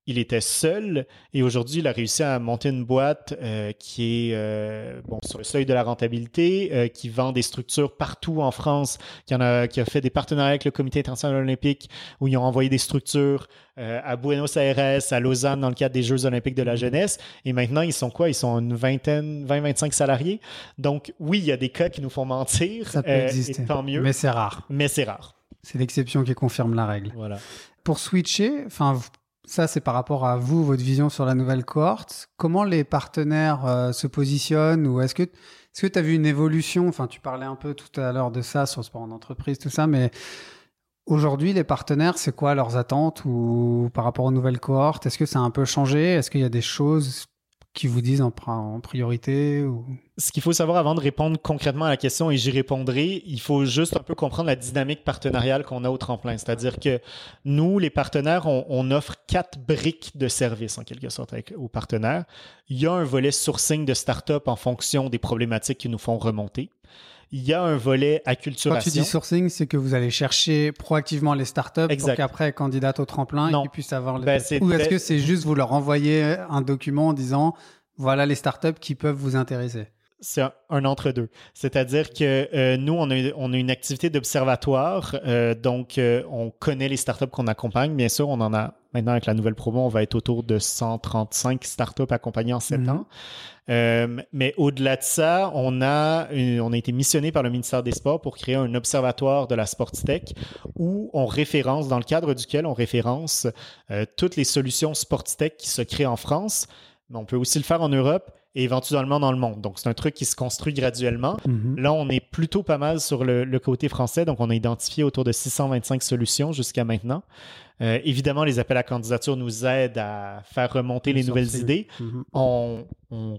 il était seul et aujourd'hui, il a réussi à monter une boîte euh, qui est euh, bon, sur le seuil de la rentabilité, euh, qui vend des structures partout en France, qui, en a, qui a fait des partenariats avec le Comité international olympique où ils ont envoyé des structures à Buenos Aires, à Lausanne dans le cadre des Jeux olympiques de la jeunesse. Et maintenant, ils sont quoi? Ils sont une vingtaine, 20-25 salariés. Donc oui, il y a des cas qui nous font mentir. Ça peut exister. Et tant mieux, Mais mais, c'est rare. c'est rare. C'est l'exception qui confirme la règle. Voilà. Pour switcher, enfin, ça c'est par rapport à vous, votre vision sur la nouvelle cohorte. Comment les partenaires euh, se positionnent ou est-ce que est-ce que tu as vu une évolution? Enfin, tu parlais un peu tout à l'heure de ça sur le sport en entreprise, tout ça, mais aujourd'hui, les partenaires, c'est quoi leurs attentes ou par rapport aux nouvelles cohortes? Est-ce que ça a un peu changé? Est-ce qu'il y a des choses qui vous disent en, pri- en priorité ce qu'il faut savoir avant de répondre concrètement à la question, et j'y répondrai, il faut juste un peu comprendre la dynamique partenariale qu'on a au tremplin. C'est-à-dire que nous, les partenaires, on, offre quatre briques de services en quelque sorte aux partenaires. Il y a un volet sourcing de start-up en fonction des problématiques qui nous font remonter. Il y a un volet acculturation. Quand tu dis sourcing, c'est que vous allez chercher proactivement les startups exact. pour qu'après, candidatent au tremplin, ils puissent avoir les... Ben, Ou est-ce que c'est juste vous leur envoyez un document en disant voilà les startups qui peuvent vous intéresser? C'est un, entre-deux. C'est-à-dire que euh, nous, on a, on a, une activité d'observatoire, euh, donc euh, on connaît les startups qu'on accompagne. Bien sûr, on en a maintenant avec la nouvelle promo, on va être autour de 135 startups accompagnées en sept mhm. ans. mais au-delà de ça, on a, on a été missionné par le ministère des Sports pour créer un observatoire de la Sportstech où on référence, dans le cadre duquel on référence toutes les solutions Sportstech qui se créent en France, mais on peut aussi le faire en Europe et éventuellement dans le monde. Donc, c'est un truc qui se construit graduellement. Mhm. Là, on est plutôt pas mal sur le, le, côté français. Donc, on a identifié autour de 625 solutions jusqu'à maintenant. Euh, évidemment, les appels à candidature nous aident à faire remonter les nouvelles idées. Mhm. on,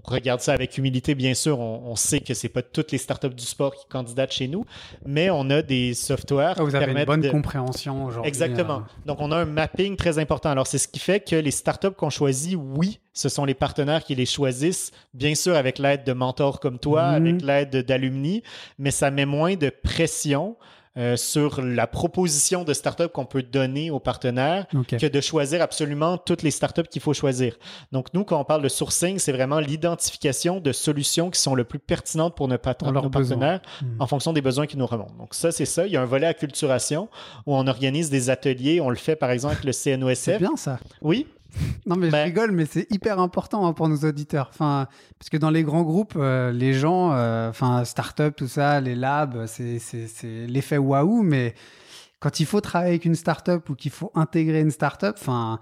regarde ça avec humilité, bien sûr. On, sait que c'est pas toutes les startups du sport qui candidatent chez nous, mais on a des softwares ah, vous avez une bonne compréhension aujourd'hui. Exactement. Euh. Donc, on a un mapping très important. Alors, c'est ce qui fait que les startups qu'on choisit, oui, ce sont les partenaires qui les choisissent, bien sûr avec l'aide de mentors comme toi, mhm. avec l'aide d'alumni, mais ça met moins de pression euh, sur la proposition de start-up qu'on peut donner aux partenaires que de choisir absolument toutes les start-up qu'il faut choisir. Donc, nous, quand on parle de sourcing, c'est vraiment l'identification de solutions qui sont le plus pertinentes pour nos, nos partenaires hmm. en fonction des besoins qui nous remontent. Donc, ça, c'est ça. Il y a un volet acculturation où on organise des ateliers. On le fait, par exemple, avec le CNOSF. <laughs> C'est bien ça. Oui, <laughs> non, mais je ben. rigole, mais c'est hyper important hein, pour nos auditeurs. Enfin, parce que dans les grands groupes, euh, les gens, euh, enfin, start-up, tout ça, les labs, c'est l'effet waouh, mais quand il faut travailler avec une start-up ou qu'il faut intégrer une start-up, enfin,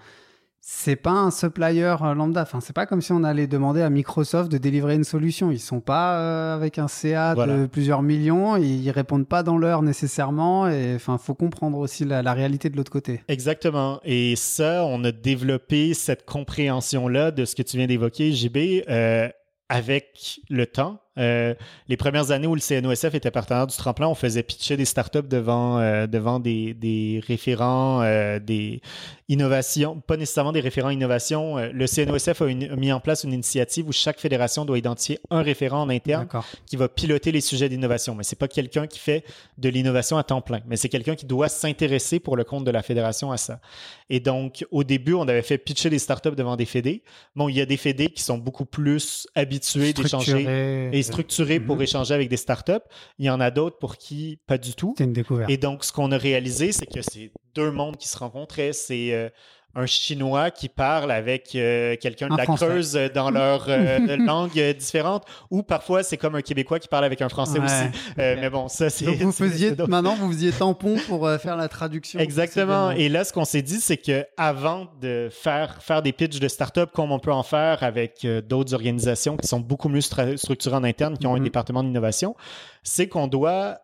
c'est pas un supplier euh, lambda. Enfin, c'est pas comme si on allait demander à Microsoft de délivrer une solution. Ils sont pas euh, avec un CA de plusieurs millions. Ils répondent pas dans l'heure nécessairement. Et enfin, faut comprendre aussi la, réalité de l'autre côté. Exactement. Et ça, on a développé cette compréhension-là de ce que tu viens d'évoquer, JB, euh, avec le temps euh, les premières années où le CNOSF était partenaire du tremplin, on faisait pitcher des startups devant, euh, devant des, des référents, euh, des innovations, pas nécessairement des référents innovation. le CNOSF a, mis en place une initiative où chaque fédération doit identifier un référent en interne qui va piloter les sujets d'innovation. Mais c'est pas quelqu'un qui fait de l'innovation à temps plein, mais c'est quelqu'un qui doit s'intéresser pour le compte de la fédération à ça. Et donc, au début, on avait fait pitcher des startups devant des fédés. Bon, il y a des fédés qui sont beaucoup plus habitués d'échanger et structuré pour mhm. échanger avec des startups. Il y en a d'autres pour qui pas du tout. C'est une découverte. Et donc, ce qu'on a réalisé, c'est que c'est deux mondes qui se rencontraient. C'est euh, un Chinois qui parle avec euh, quelqu'un de la Creuse dans leur euh, <laughs> langue différente, ou parfois c'est comme un Québécois qui parle avec un Français aussi. mais bon, ça c'est. vous <laughs> faisiez maintenant vous faisiez tampon pour faire la traduction. Exactement. Et là, ce qu'on s'est dit, c'est que avant de faire faire des pitches de start-up comme on peut en faire avec d'autres organisations qui sont beaucoup mieux structurées en interne, qui ont un mhm. département d'innovation, c'est qu'on doit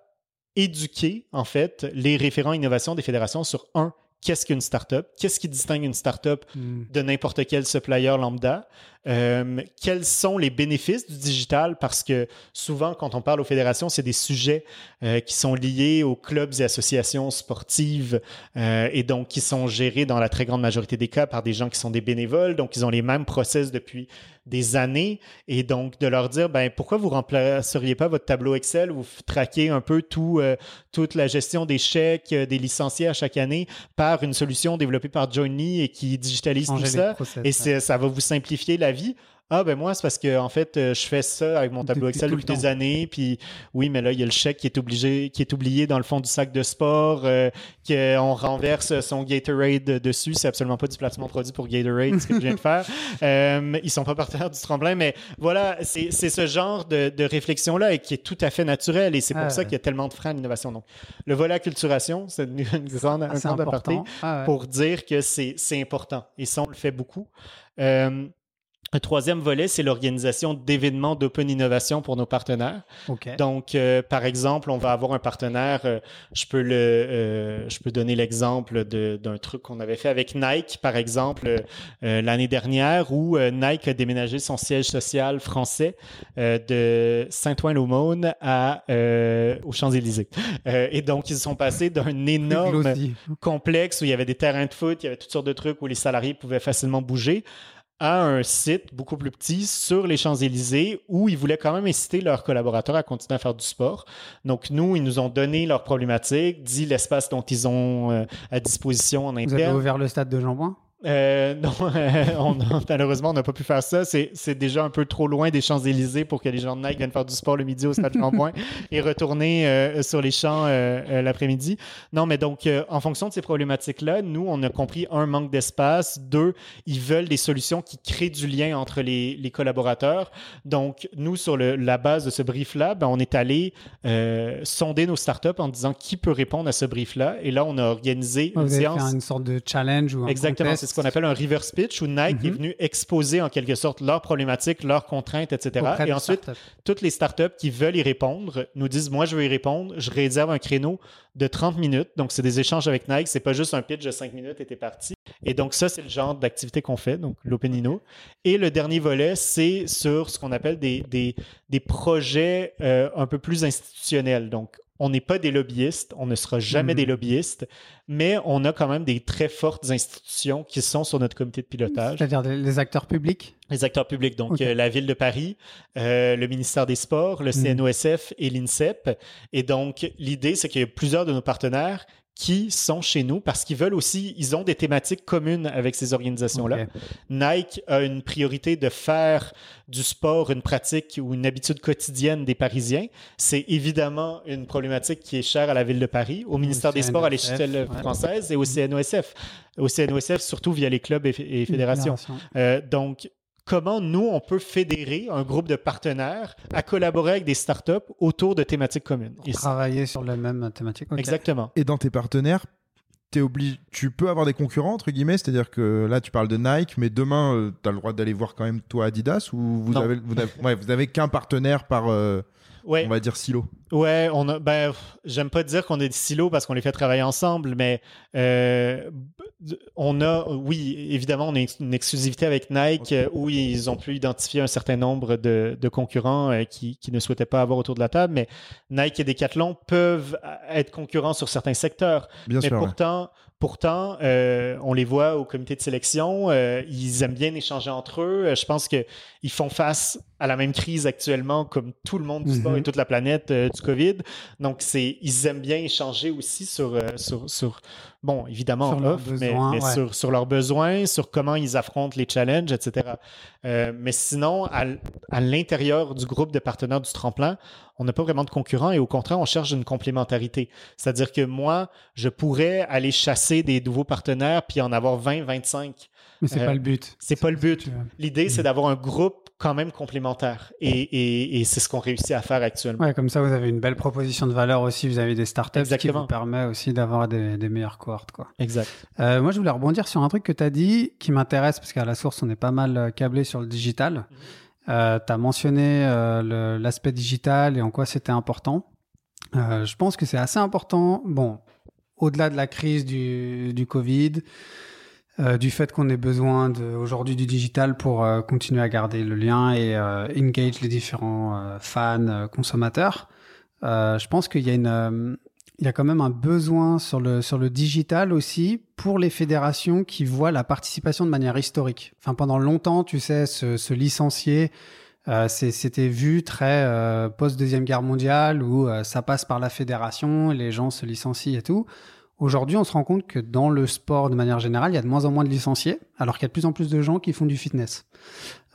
éduquer en fait les référents innovation des fédérations sur un qu'est-ce qu'une startup, qu'est-ce qui distingue une startup mm. de n'importe quel supplier lambda, euh, quels sont les bénéfices du digital, parce que souvent, quand on parle aux fédérations, c'est des sujets euh, qui sont liés aux clubs et associations sportives euh, et donc qui sont gérés dans la très grande majorité des cas par des gens qui sont des bénévoles, donc ils ont les mêmes process depuis des années. Et donc de leur dire ben pourquoi vous remplaceriez pas votre tableau Excel? Vous traquez un peu tout toute la gestion des chèques des licenciés à chaque année par une solution développée par Johnny et qui digitalise tout ça. et ça va vous simplifier la vie. Ah ben moi c'est parce que en fait euh, je fais ça avec mon tableau Excel depuis des années. Puis oui mais là il y a le chèque qui est obligé qui est oublié dans le fond du sac de sport euh, qu'on renverse son Gatorade dessus. C'est absolument pas du placement produit pour Gatorade ce que je viens de faire. <laughs> Euh, ils sont pas partenaires du tremblin mais voilà c'est ce genre de, réflexion là et qui est tout à fait naturel et c'est pour ah ça qu'il y a tellement de freins à l'innovation. Donc le volet acculturation c'est une, grande, un grand aparté ah pour dire que c'est important et ça on le fait beaucoup Un troisième volet, c'est l'organisation d'événements d'open innovation pour nos partenaires. Ok. Donc, euh, par exemple, on va avoir un partenaire. euh, je peux le, euh, je peux donner l'exemple d'un truc qu'on avait fait avec Nike, par exemple, l'année dernière, où Nike a déménagé son siège social français de Saint-Ouen-l'Aumône à aux Champs-Élysées. Et donc, ils sont passés d'un <laughs> énorme complexe où il y avait des terrains de foot, il y avait toutes sortes de trucs où les salariés pouvaient facilement bouger, à un site beaucoup plus petit sur les Champs-Élysées où ils voulaient quand même inciter leurs collaborateurs à continuer à faire du sport. Donc, nous, ils nous ont donné leurs problématiques, dit l'espace dont ils ont euh, à disposition en Vous avez interne. ouvert le stade de Jean-Bouin? Euh, non, <laughs> on malheureusement, on n'a pas pu faire ça. C'est déjà un peu trop loin des Champs-Élysées pour que les gens de Nike viennent faire du sport le midi au stade Jean-Bouin <laughs> et retourner euh, sur les champs euh, l'après-midi. Non, mais donc, en fonction de ces problématiques-là, nous, on a compris, un, manque d'espace. Deux, ils veulent des solutions qui créent du lien entre les, les collaborateurs. Donc, nous, sur le- la base de ce brief-là, ben, on est allé sonder nos startups en disant qui peut répondre à ce brief-là. Et là, on a organisé Vous une avez fait séance. une sorte de challenge ou un Exactement, contest ce qu'on appelle un reverse pitch où Nike est Mhm. venu exposer en quelque sorte leurs problématiques, leurs contraintes, etc. auprès Et ensuite, toutes les startups qui veulent y répondre nous disent Moi, je veux y répondre. Je réserve un créneau de 30 minutes. Donc, c'est des échanges avec Nike. C'est pas juste un pitch de 5 minutes et t'es parti. Et donc, ça, c'est le genre d'activité qu'on fait, donc l'OpenIno. Et le dernier volet, c'est sur ce qu'on appelle des, des, des projets euh, un peu plus institutionnels. Donc, on n'est pas des lobbyistes, on ne sera jamais des lobbyistes, mais on a quand même des très fortes institutions qui sont sur notre comité de pilotage. C'est-à-dire les acteurs publics? Les acteurs publics, donc euh, la Ville de Paris, euh, le ministère des Sports, le CNOSF et l'INSEP. Et donc, l'idée, c'est qu'il y a plusieurs de nos partenaires qui sont chez nous parce qu'ils veulent aussi, ils ont des thématiques communes avec ces organisations-là. Nike a une priorité de faire du sport une pratique ou une habitude quotidienne des Parisiens. C'est évidemment une problématique qui est chère à la ville de Paris, au ministère des Sports à l'échelle ouais. française et au CNOSF. Au CNOSF, surtout via les clubs et, et fédérations. Fédération. Euh, donc, comment nous, on peut fédérer un groupe de partenaires à collaborer avec des startups autour de thématiques communes. Et Travailler sur la même thématique. Exactement. Et dans tes partenaires, t'es obligé, tu peux avoir des concurrents, entre guillemets, c'est-à-dire que là, tu parles de Nike, mais demain, tu as le droit d'aller voir quand même toi Adidas ou vous Non. avez, vous avez, ouais, vous avez qu'un partenaire par, euh, Ouais. on va dire, silo Ouais, on a. Ben, j'aime pas dire qu'on est des silos parce qu'on les fait travailler ensemble, mais euh, on a, oui, évidemment, on a une exclusivité avec Nike euh, où ils ont pu identifier un certain nombre de, de concurrents euh, qui, qui ne souhaitaient pas avoir autour de la table, mais Nike et Decathlon peuvent euh, être concurrents sur certains secteurs. Bien mais sûr. ouais. Pourtant, euh, on les voit au comité de sélection, euh, ils aiment bien échanger entre eux. Euh, Je pense qu'ils font face à la même crise actuellement comme tout le monde du sport Mhm. et toute la planète euh, du COVID. Donc, c'est, ils aiment bien échanger aussi sur, sur, sur bon, évidemment, Sur off, mais, besoins, mais ouais. sur, sur leurs besoins, sur comment ils affrontent les challenges, etc. Mais sinon, à l'intérieur du groupe de partenaires du tremplin, on n'a pas vraiment de concurrents et au contraire, on cherche une complémentarité. C'est-à-dire que moi, je pourrais aller chasser des nouveaux partenaires puis en avoir 20, 25. Mais c'est Euh, pas le but. C'est pas le but. L'idée, c'est d'avoir un groupe quand même complémentaire. Et, et- et c'est ce qu'on réussit à faire actuellement. Ouais, comme ça, vous avez une belle proposition de valeur aussi vis-à-vis des startups, ce qui Exactement. vous permet aussi d'avoir des, des meilleures cohortes. Quoi. Exact. Euh, moi, je voulais rebondir sur un truc que tu as dit qui m'intéresse parce qu'à la source, on est pas mal euh, câblé sur le digital. Tu as mentionné euh, l'aspect digital et en quoi c'était important. Euh, je pense que c'est assez important. Bon, au-delà de la crise du, du Covid, euh, du fait qu'on ait besoin aujourd'hui du digital pour euh, continuer à garder le lien et euh, engage les différents euh, fans, euh, consommateurs. Euh, je pense qu'il y a une, euh, il y a quand même un besoin sur le sur le digital aussi pour les fédérations qui voient la participation de manière historique. Enfin, pendant longtemps, tu sais, se, se licencier, euh, c'était vu très euh, post deuxième guerre mondiale où euh, ça passe par la fédération, les gens se licencient et tout. Aujourd'hui, on se rend compte que dans le sport, de manière générale, il y a de moins en moins de licenciés, alors qu'il y a de plus en plus de gens qui font du fitness.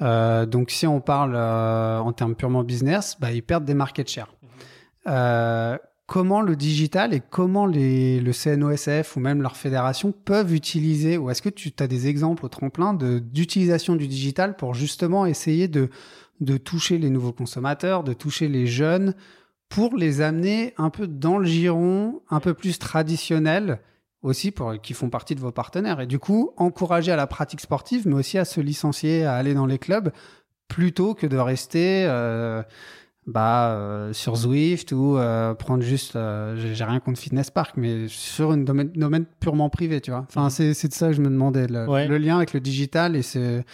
Euh, donc, si on parle euh, en termes purement business, bah, ils perdent des market share. Euh, comment le digital et comment les, le CNOSF ou même leur fédération peuvent utiliser, ou est-ce que tu as des exemples au tremplin d'utilisation du digital pour justement essayer de, de toucher les nouveaux consommateurs, de toucher les jeunes, pour les amener un peu dans le giron, un peu plus traditionnel, aussi pour, qui font partie de vos partenaires. Et du coup, encourager à la pratique sportive, mais aussi à se licencier, à aller dans les clubs, plutôt que de rester euh, bah, euh, sur Zwift ou euh, prendre juste, euh, j'ai rien contre Fitness Park, mais sur un domaine, domaine purement privé, tu vois. Enfin, c'est c'est de ça que je me demandais, le, Ouais. le lien avec le digital et c'est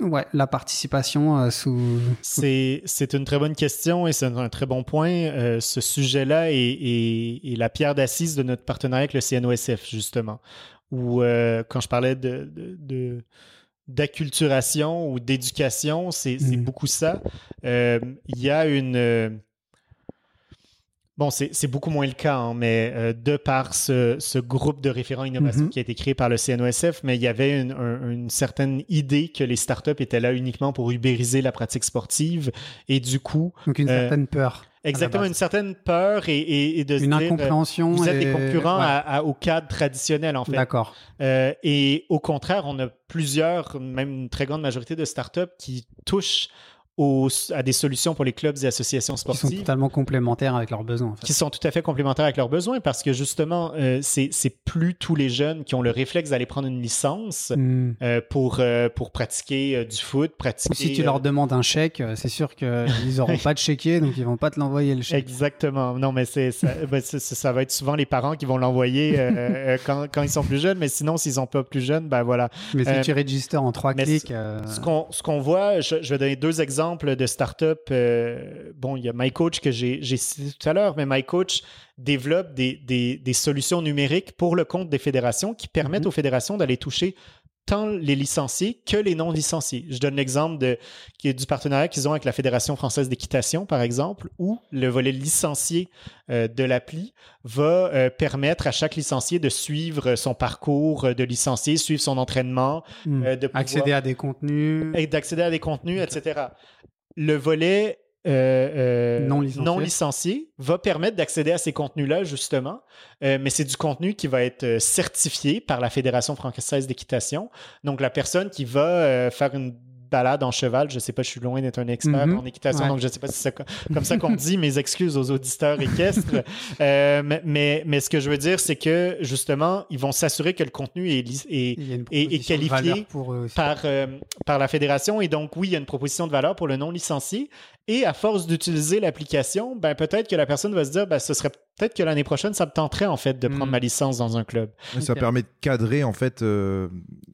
ouais, la participation sous... C'est c'est une très bonne question et c'est un, un très bon point. Ce sujet-là est, est- est la pierre d'assise de notre partenariat avec le CNOSF, justement. Où, quand je parlais de, de- de- d'acculturation ou d'éducation, c'est Mhm. beaucoup ça. Euh, Il y a une. Bon, c'est beaucoup moins le cas, hein, mais euh, de par ce, ce groupe de référents innovation Mhm. qui a été créé par le CNOSF, mais il y avait une, un- une certaine idée que les startups étaient là uniquement pour ubériser la pratique sportive et du coup, Donc une Euh, certaine peur. exactement une certaine peur et, et- et de se Une dire, euh, incompréhension. vous êtes et- des concurrents ouais. à- à- au cadre traditionnel en fait. D'accord. Euh, et au contraire, on a plusieurs, même une très grande majorité de startups qui touchent aux- à des solutions pour les clubs et associations Qui sont sportives totalement complémentaires avec leurs besoins. En fait. qui sont tout à fait complémentaires avec leurs besoins parce que justement, euh, c'est plus tous les jeunes qui ont le réflexe d'aller prendre une licence Hmm. euh, pour, euh, pour pratiquer euh, du foot, Ou pratiquer... si tu leur demandes un chèque, c'est sûr qu'ils <laughs> n'auront pas de chéquier, donc ils vont pas te l'envoyer le chèque. Exactement. Non, mais c'est ça, <laughs> ben, ça va être souvent les parents qui vont l'envoyer quand, quand ils sont plus jeunes, mais sinon, s'ils sont pas plus jeunes, ben voilà. Mais si tu registers en trois clics, Ce qu'on qu'on voit, je, je vais donner deux exemples de startups. euh, bon, il y a MyCoach que j'ai cité tout à l'heure, mais MyCoach développe des, des, des solutions numériques pour le compte des fédérations qui permettent Mhm. aux fédérations d'aller toucher tant les licenciés que les non licenciés. Je donne l'exemple de qui est du partenariat qu'ils ont avec la Fédération française d'équitation, par exemple, où le volet licencié euh, de l'appli va euh, permettre à chaque licencié de suivre son parcours de licencié, suivre son entraînement, hmm. euh, de pouvoir- accéder à des contenus. et d'accéder à des contenus, etc. Le volet euh, euh, Non licencié. licencié va permettre d'accéder à ces contenus-là, justement, Euh, mais c'est du contenu qui va être certifié par la Fédération française d'équitation. Donc, la personne qui va euh, faire une balade en cheval, je sais pas, je suis loin d'être un expert Mhm. en équitation, Ouais. donc je sais pas si c'est co- comme ça qu'on dit, <laughs> mes excuses aux auditeurs équestres. <laughs> Mais, ce que je veux dire, c'est que, justement, ils vont s'assurer que le contenu est, est, de qualifié pour par, par la fédération. Et donc, oui, il y a une proposition de valeur pour le non licencié. Et à force d'utiliser l'application, ben, peut-être que la personne va se dire, ben, ce serait peut-être que l'année prochaine, ça me tenterait, en fait, de prendre Mm. ma licence dans un club. Ça permet de cadrer en fait euh,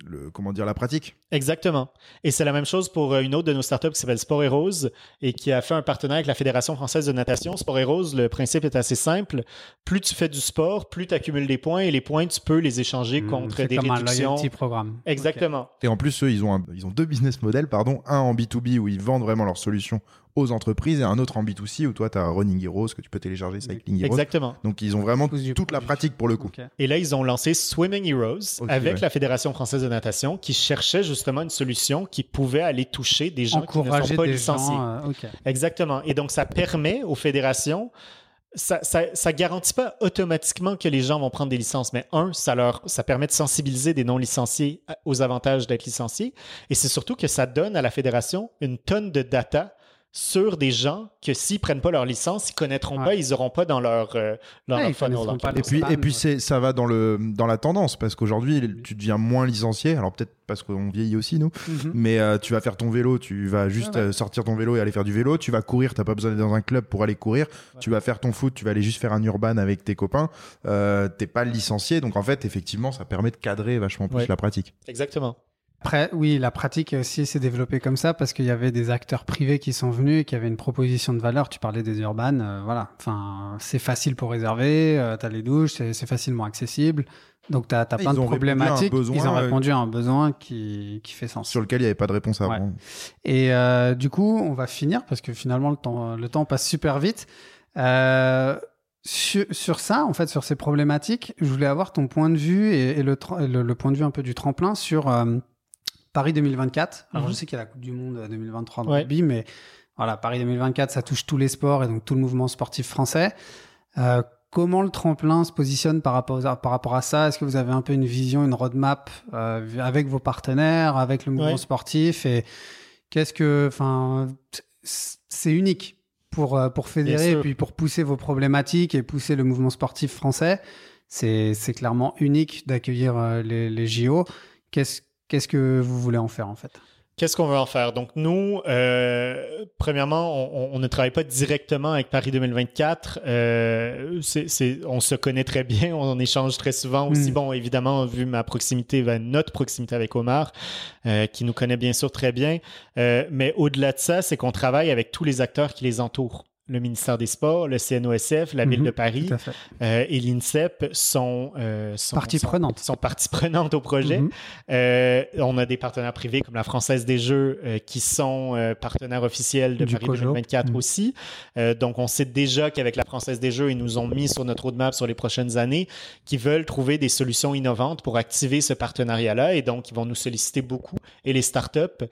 le, comment dire la pratique. Exactement. Et c'est la même chose pour euh, une autre de nos startups qui s'appelle Sport et Rose et qui a fait un partenariat avec la Fédération française de natation. Sport et Rose, le principe est assez simple. Plus tu fais du sport, plus tu accumules des points et les points, tu peux les échanger Hmm, contre c'est des comme un réductions. loyalty programme. Exactement. Et en plus, eux, ils ont, un- ils ont deux business models, pardon. Un en B2B où ils vendent vraiment leurs solutions aux entreprises et un autre en B2C où toi, tu as Running Heroes que tu peux télécharger, Cycling Heroes. Exactement. Donc, ils ont vraiment toute la pratique pour le coup. Et là, ils ont lancé Swimming Heroes avec ouais. la Fédération française de natation qui cherchait justement une solution qui pouvait aller toucher des gens qui ne Encourager sont pas des licenciés. gens. euh. Exactement. Et donc, ça permet aux fédérations, ça, ça, ça garantit pas automatiquement que les gens vont prendre des licences, mais un, ça leur, ça permet de sensibiliser des non-licenciés à- aux avantages d'être licenciés. Et c'est surtout que ça donne à la fédération une tonne de data sur des gens que s'ils prennent pas leur licence, ils connaîtront Ouais. pas, ils auront pas dans leur, euh, dans Ouais, leur funnel. connaîtront quelque Et leur puis, et puis c'est, ça va dans, le, dans la tendance parce qu'aujourd'hui, tu deviens moins licencié. Alors, peut-être parce qu'on vieillit aussi, nous. Mhm. Mais euh, tu vas faire ton vélo, tu vas juste Ouais, ouais. euh, sortir ton vélo et aller faire du vélo. Tu vas courir, t'as pas besoin d'être dans un club pour aller courir. Tu vas faire ton foot, tu vas aller juste faire un urban avec tes copains. Euh, T'es pas licencié, donc en fait, effectivement, ça permet de cadrer vachement plus Ouais. la pratique. Exactement. Après, oui, la pratique aussi s'est développée comme ça parce qu'il y avait des acteurs privés qui sont venus et qui avaient une proposition de valeur. Tu parlais des urbanes, euh, voilà. Enfin, c'est facile pour réserver, euh, t'as les douches, c'est facilement accessible. Donc, t'as as plein de problématiques. besoin, ils ont euh, répondu à un besoin qui, qui fait sens. Sur lequel il n'y avait pas de réponse avant. Et euh, du coup, on va finir parce que finalement, le temps, le temps passe super vite. Euh, sur, sur ça, en fait, sur ces problématiques, je voulais avoir ton point de vue et, et le, le, le point de vue un peu du tremplin sur Paris 2024. Alors, Mhm. je sais qu'il y a la Coupe du Monde euh, 2023 dans Ouais. le rugby, mais voilà, Paris 2024, ça touche tous les sports et donc tout le mouvement sportif français. Euh, comment le tremplin se positionne par rapport, à, par rapport à ça? Est-ce que vous avez un peu une vision, une roadmap euh, avec vos partenaires, avec le mouvement Ouais. sportif et qu'est-ce que, enfin, c'est unique pour euh, pour fédérer et puis pour pousser vos problématiques et pousser le mouvement sportif français? c'est clairement unique d'accueillir euh, les, les JO. Qu'est-ce qu'est-ce que vous voulez en faire en fait? Qu'est-ce qu'on veut en faire? Donc, nous, euh, premièrement, on, ne travaille pas directement avec Paris 2024. Euh, on se connaît très bien, <laughs> on, échange très souvent aussi. Hmm. Bon, évidemment, vu ma proximité, notre proximité avec Omar, euh, qui nous connaît bien sûr très bien. mais au-delà de ça, c'est qu'on travaille avec tous les acteurs qui les entourent le ministère des Sports, le CNOSF, la Ville mhm, de Paris euh, et l'INSEP sont, euh, sont, partie prenante. sont partie prenante au projet. Mhm. Euh, on a des partenaires privés comme la Française des Jeux qui sont partenaires officiels de Paris 2024 mhm. aussi. donc, on sait déjà qu'avec la Française des Jeux, ils nous ont mis sur notre roadmap sur les prochaines années, qui veulent trouver des solutions innovantes pour activer ce partenariat-là. Et donc, ils vont nous solliciter beaucoup et les startups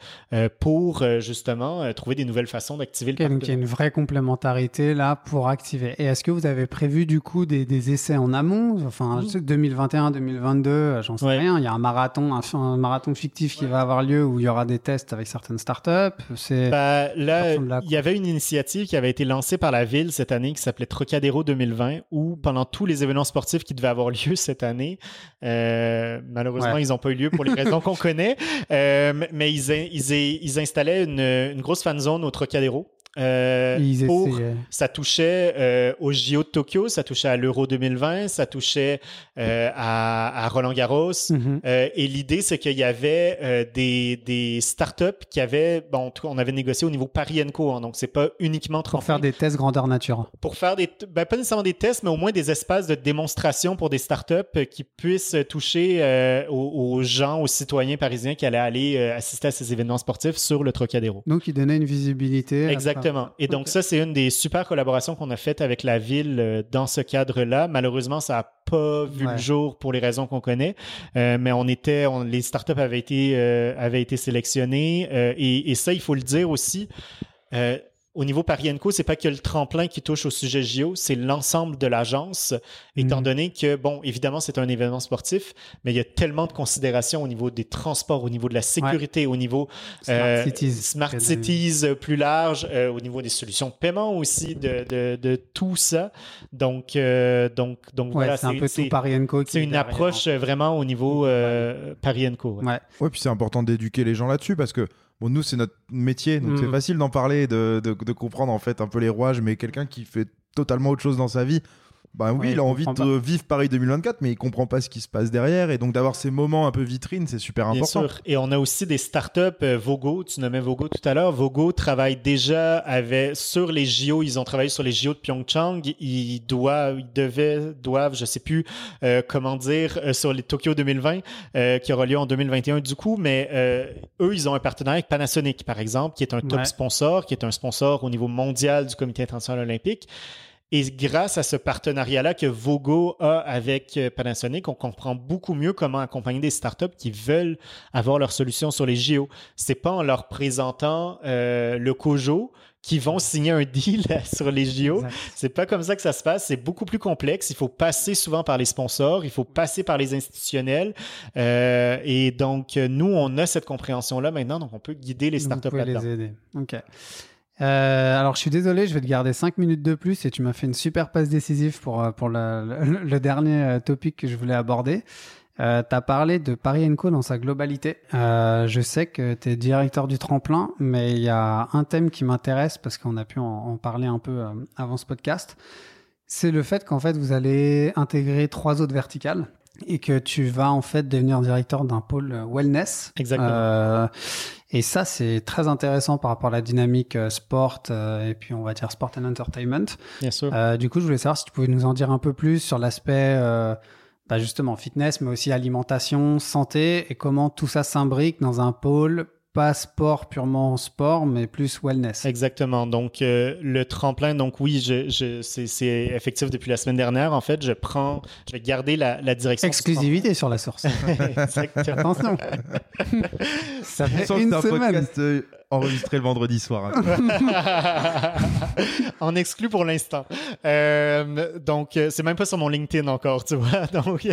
pour justement trouver des nouvelles façons d'activer le partenariat. Donc, il y a une vraie complémentarité là pour activer. Et est-ce que vous avez prévu du coup des, essais en amont? Enfin, 2021, 2022, euh, j'en sais rien. Il y a un marathon, un, marathon fictif qui va avoir lieu où il y aura des tests avec certaines startups. C'est bah, là, il y avait une initiative qui avait été lancée par la ville cette année qui s'appelait Trocadéro 2020, où pendant tous les événements sportifs qui devaient avoir <laughs> lieu cette année, euh, malheureusement, ils n'ont pas eu lieu pour les raisons qu'on connaît, euh, mais ils, ils, ils, installaient une, une grosse fan zone au Trocadéro. Euh, ça touchait euh, au JO de Tokyo, ça touchait à l'Euro 2020, ça touchait euh, à, Roland Garros. Mhm. et l'idée, c'est qu'il y avait des, des startups qui avaient, bon, on avait négocié au niveau Paris Co. Hein, donc, c'est pas uniquement pour faire des tests grandeur nature. Pour faire des, ben, pas nécessairement des tests, mais au moins des espaces de démonstration pour des startups qui puissent toucher aux, gens, aux citoyens parisiens qui allaient aller assister à ces événements sportifs sur le Trocadéro. Donc, il donnait une visibilité. Exactement. Exactement. Et donc, ça, c'est une des super collaborations qu'on a faites avec la ville euh, dans ce cadre-là. Malheureusement, ça n'a pas vu le jour pour les raisons qu'on connaît, euh, mais on était, les startups avaient été, euh, avaient été sélectionnées. Et, et, ça, il faut le dire aussi au niveau Paris Co, c'est pas que le tremplin qui touche au sujet JO, c'est l'ensemble de l'agence, étant mm. donné que, bon, évidemment, c'est un événement sportif, mais il y a tellement de considérations au niveau des transports, au niveau de la sécurité, au niveau Smart euh, Cities, Smart Cities euh, plus large, euh, au niveau des solutions de paiement aussi, de, de, de tout ça. Donc, donc, donc voilà, c'est un peu tout Paris Co. C'est une approche vraiment au niveau Paris Co. Ouais. ouais, puis c'est important d'éduquer les gens là-dessus parce que Bon, nous, c'est notre métier, donc c'est mm. facile d'en parler, de, de, de, comprendre en fait un peu les rouages, mais quelqu'un qui fait totalement autre chose dans sa vie, bah oui, il a envie de vivre Paris 2024, mais il comprend pas ce qui se passe derrière. Et donc d'avoir ces moments un peu vitrine, c'est super important. Bien sûr. Et on a aussi des startups. Euh, Vogo, tu nommais Vogo tout à l'heure. Vogo travaille déjà avec, sur les JO. Ils ont travaillé sur les JO de Pyeongchang. Ils doivent, ils devaient, doivent, je sais plus euh, comment dire, euh, sur les Tokyo 2020, qui aura lieu en 2021 du coup. Mais eux, ils ont un partenariat avec Panasonic, par exemple, qui est un top sponsor, qui est un sponsor au niveau mondial du Comité international olympique. Et grâce à ce partenariat-là que Vogo a avec euh, Panasonic, on comprend beaucoup mieux comment accompagner des startups qui veulent avoir leur solution sur les JO. C'est pas en leur présentant euh, le COJO qui vont signer un deal <laughs> sur les JO. C'est pas comme ça que ça se passe. C'est beaucoup plus complexe. Il faut passer souvent par les sponsors. Il faut passer par les institutionnels. Euh, et donc, nous, on a cette compréhension-là maintenant. Donc, on peut guider les startups là-dedans. les aider. OK. Euh, alors, je suis désolé, je vais te garder 5 minutes de plus et tu m'as fait une super passe décisive pour, euh, pour le, dernier euh, topic que je voulais aborder. Euh, tu as parlé de Paris Co dans sa globalité. Euh, je sais que tu es directeur du tremplin, mais il y a un thème qui m'intéresse parce qu'on a pu en, en, parler un peu avant ce podcast. C'est le fait qu'en fait, vous allez intégrer trois autres verticales et que tu vas en fait devenir directeur d'un pôle wellness. Exactement. Euh, et ça, c'est très intéressant par rapport à la dynamique euh, sport euh, et puis on va dire sport and entertainment. Bien sûr. Euh, du coup, je voulais savoir si tu pouvais nous en dire un peu plus sur l'aspect bah justement fitness, mais aussi alimentation, santé et comment tout ça s'imbrique dans un pôle pas sport purement sport, mais plus wellness. Exactement. Donc, euh, le tremplin, donc oui, je, je, c'est effectif depuis la semaine dernière. En fait, je prends, je vais garder la, la direction. Exclusivité sur la source. <laughs> Exactement. Attention. Ça fait une semaine. Euh, enregistré le vendredi soir. hein. <laughs> en exclu pour l'instant. Euh, donc, euh, c'est même pas sur mon LinkedIn encore, tu vois. <laughs> Donc,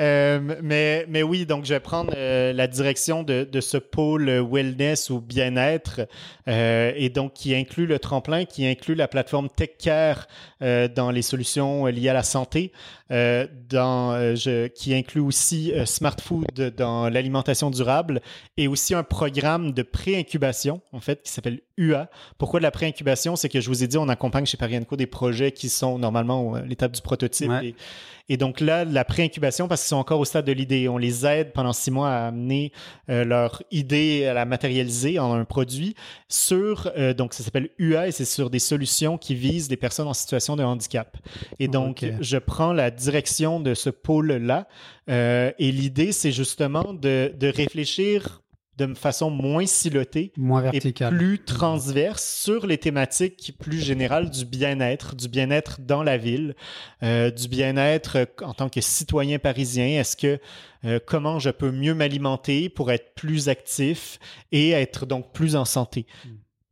euh, mais, mais oui, donc je vais prendre euh, la direction de, de ce pôle wellness ou bien-être, et donc qui inclut le tremplin, qui inclut la plateforme TechCare dans les solutions liées à la santé, dans, qui inclut aussi Smart Food dans l'alimentation durable, et aussi un programme de pré-incubation, en fait, qui s'appelle UA. Pourquoi de la pré-incubation? C'est que je vous ai dit, on accompagne chez Parienco des projets qui sont normalement à l'étape du prototype. Ouais. Et, et donc là, la pré-incubation, parce qu'ils sont encore au stade de l'idée, on les aide pendant six mois à amener euh, leur idée, à la matérialiser en un produit sur, euh, donc ça s'appelle UA et c'est sur des solutions qui visent des personnes en situation de handicap. Et donc, je prends la direction de ce pôle-là euh, et l'idée, c'est justement de, de réfléchir de façon moins silotée Moins et plus transverse sur les thématiques plus générales du bien-être, du bien-être dans la ville, euh, du bien-être euh, en tant que citoyen parisien. Est-ce que euh, comment je peux mieux m'alimenter pour être plus actif et être donc plus en santé? Mm.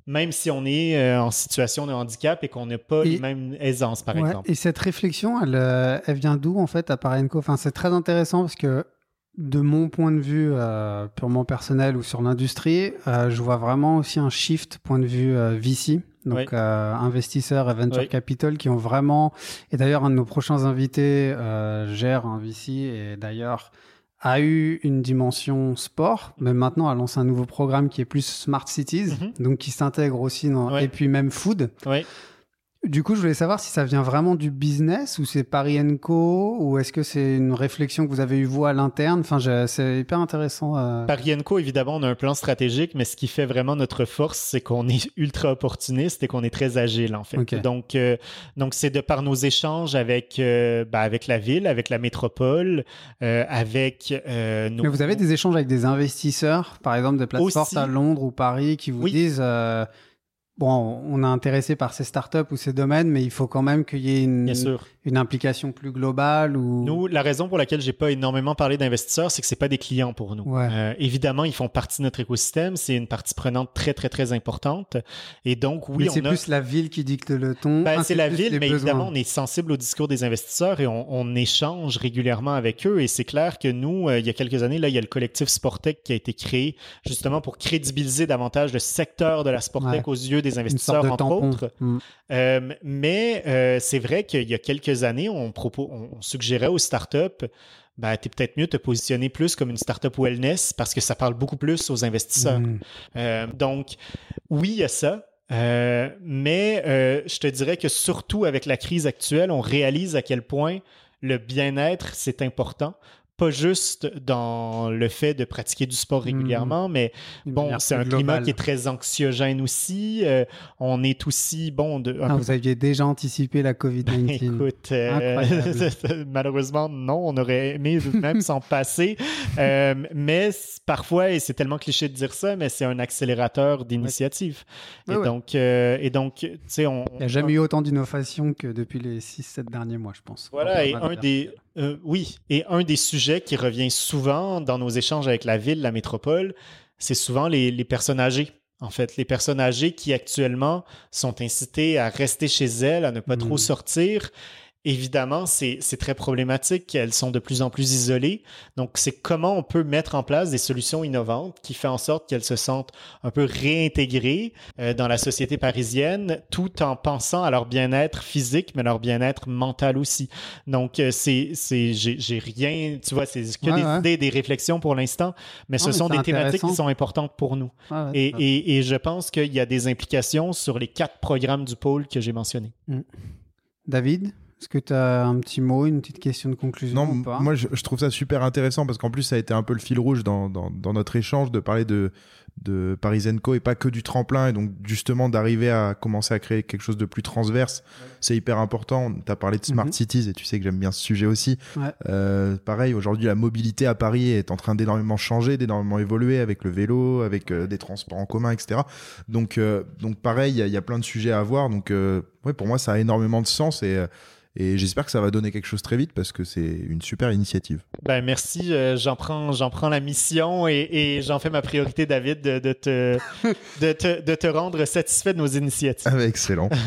Même si on est euh, en situation de handicap et qu'on n'a pas Et- les mêmes aisances, par Ouais, exemple. Et cette réflexion, elle, elle vient d'où en fait à Parenco Enfin, c'est très intéressant parce que de mon point de vue euh, purement personnel ou sur l'industrie, euh, je vois vraiment aussi un shift point de vue euh, VC. Donc Oui. euh, investisseurs et venture Oui. capital qui ont vraiment et d'ailleurs un de nos prochains invités euh, gère un VC et d'ailleurs a eu une dimension sport, mais maintenant a lancé un nouveau programme qui est plus Smart Cities, Mhm. donc qui s'intègre aussi dans Ouais. et puis même food. Oui. Du coup, je voulais savoir si ça vient vraiment du business ou c'est Paris Co ou est-ce que c'est une réflexion que vous avez eue vous à l'interne? Enfin, c'est hyper intéressant. euh. Parienco, évidemment, on a un plan stratégique, mais ce qui fait vraiment notre force, c'est qu'on est <laughs> ultra opportuniste et qu'on est très agile, en fait. Donc, euh, donc c'est de par nos échanges avec, euh, ben, avec la ville, avec la métropole, euh, avec euh, nos... Mais vous avez des échanges avec des investisseurs, par exemple des plateformes à Londres ou Paris, qui vous Oui. disent euh, bon, on est intéressé par ces startups ou ces domaines, mais il faut quand même qu'il y ait une, implication plus globale ou. Nous, la raison pour laquelle j'ai pas énormément parlé d'investisseurs, c'est que c'est pas des clients pour nous. Ouais. Euh, évidemment, ils font partie de notre écosystème. C'est une partie prenante très, très, très importante. Et donc, oui, c'est a... plus la ville qui dicte le ton. Ben, Enfin, c'est la ville, mais besoins. évidemment, on est sensible au discours des investisseurs et on, on échange régulièrement avec eux. Et c'est clair que nous, euh, il y a quelques années, là, il y a le collectif Sportec qui a été créé justement pour crédibiliser davantage le secteur de la Sportec Ouais. aux yeux des investisseurs, de entre tampon. autres. Mm. Euh, mais euh, c'est vrai qu'il y a quelques années, on, propos, on, suggérait aux startups, ben, t'es peut-être mieux de te positionner plus comme une startup wellness parce que ça parle beaucoup plus aux investisseurs. Mm. Euh, donc, oui, il y a ça. Mais je te dirais que surtout avec la crise actuelle, on réalise à quel point le bien-être, c'est important. Pas juste dans le fait de pratiquer du sport régulièrement, mais bon, c'est un climat qui est très anxiogène aussi. Euh, on est aussi, bon, de, Ah, peu vous aviez déjà anticipé la Covid-19. <laughs> Écoute, euh, Incroyable. <laughs> malheureusement, non, on aurait aimé même s'en <laughs> passer. Euh, mais parfois, et c'est tellement cliché de dire ça, mais c'est un accélérateur d'initiative. Ouais, et, ouais. donc, euh, et donc, tu sais, on. Il n'y a jamais eu autant d'innovation que depuis les 6-7 derniers mois, je pense. Voilà, et un des. Euh, oui, et un des sujets qui revient souvent dans nos échanges avec la ville, la métropole, c'est souvent les, les personnes âgées. En fait, les personnes âgées qui actuellement sont incitées à rester chez elles, à ne pas trop Mhm. sortir. Évidemment, c'est très problématique. Elles sont de plus en plus isolées. Donc, c'est comment on peut mettre en place des solutions innovantes qui fait en sorte qu'elles se sentent un peu réintégrées euh, dans la société parisienne, tout en pensant à leur bien-être physique, mais leur bien-être mental aussi. Donc, euh, c'est, j'ai, rien, tu vois, c'est que Ouais, des ouais. idées, des réflexions pour l'instant, mais ce mais sont des thématiques qui sont importantes pour nous. Ah ouais, Et, ça- et, et je pense qu'il y a des implications sur les quatre programmes du pôle que j'ai mentionnés. David, est-ce que tu as un petit mot, une petite question de conclusion Non, ou pas? moi je, je trouve ça super intéressant parce qu'en plus ça a été un peu le fil rouge dans, dans, dans notre échange de parler de, de Paris Co et pas que du tremplin et donc justement d'arriver à commencer à créer quelque chose de plus transverse, c'est hyper important. Tu as parlé de Smart Mhm. Cities et tu sais que j'aime bien ce sujet aussi. Ouais. Euh, pareil, aujourd'hui la mobilité à Paris est en train d'énormément changer, d'énormément évoluer avec le vélo, avec euh, des transports en commun, etc. Donc, euh, donc pareil, il y, a- il y a plein de sujets à voir. Donc euh, ouais, pour moi ça a énormément de sens et... euh, et j'espère que ça va donner quelque chose très vite parce que c'est une super initiative. Ben merci, euh, j'en prends, j'en prends la mission et, et j'en fais ma priorité, David, de, de, te, <laughs> de, te, de te rendre satisfait de nos initiatives. Ah, excellent. <laughs>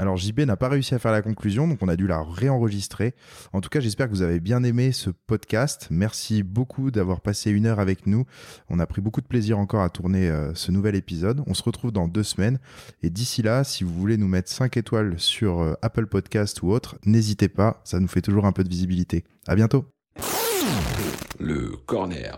Alors JB n'a pas réussi à faire la conclusion, donc on a dû la réenregistrer. En tout cas, j'espère que vous avez bien aimé ce podcast. Merci beaucoup d'avoir passé une heure avec nous. On a pris beaucoup de plaisir encore à tourner euh, ce nouvel épisode. On se retrouve dans deux semaines. Et d'ici là, si vous voulez nous mettre 5 étoiles sur euh, Apple Podcast ou autre, n'hésitez pas, ça nous fait toujours un peu de visibilité. À bientôt. Le corner.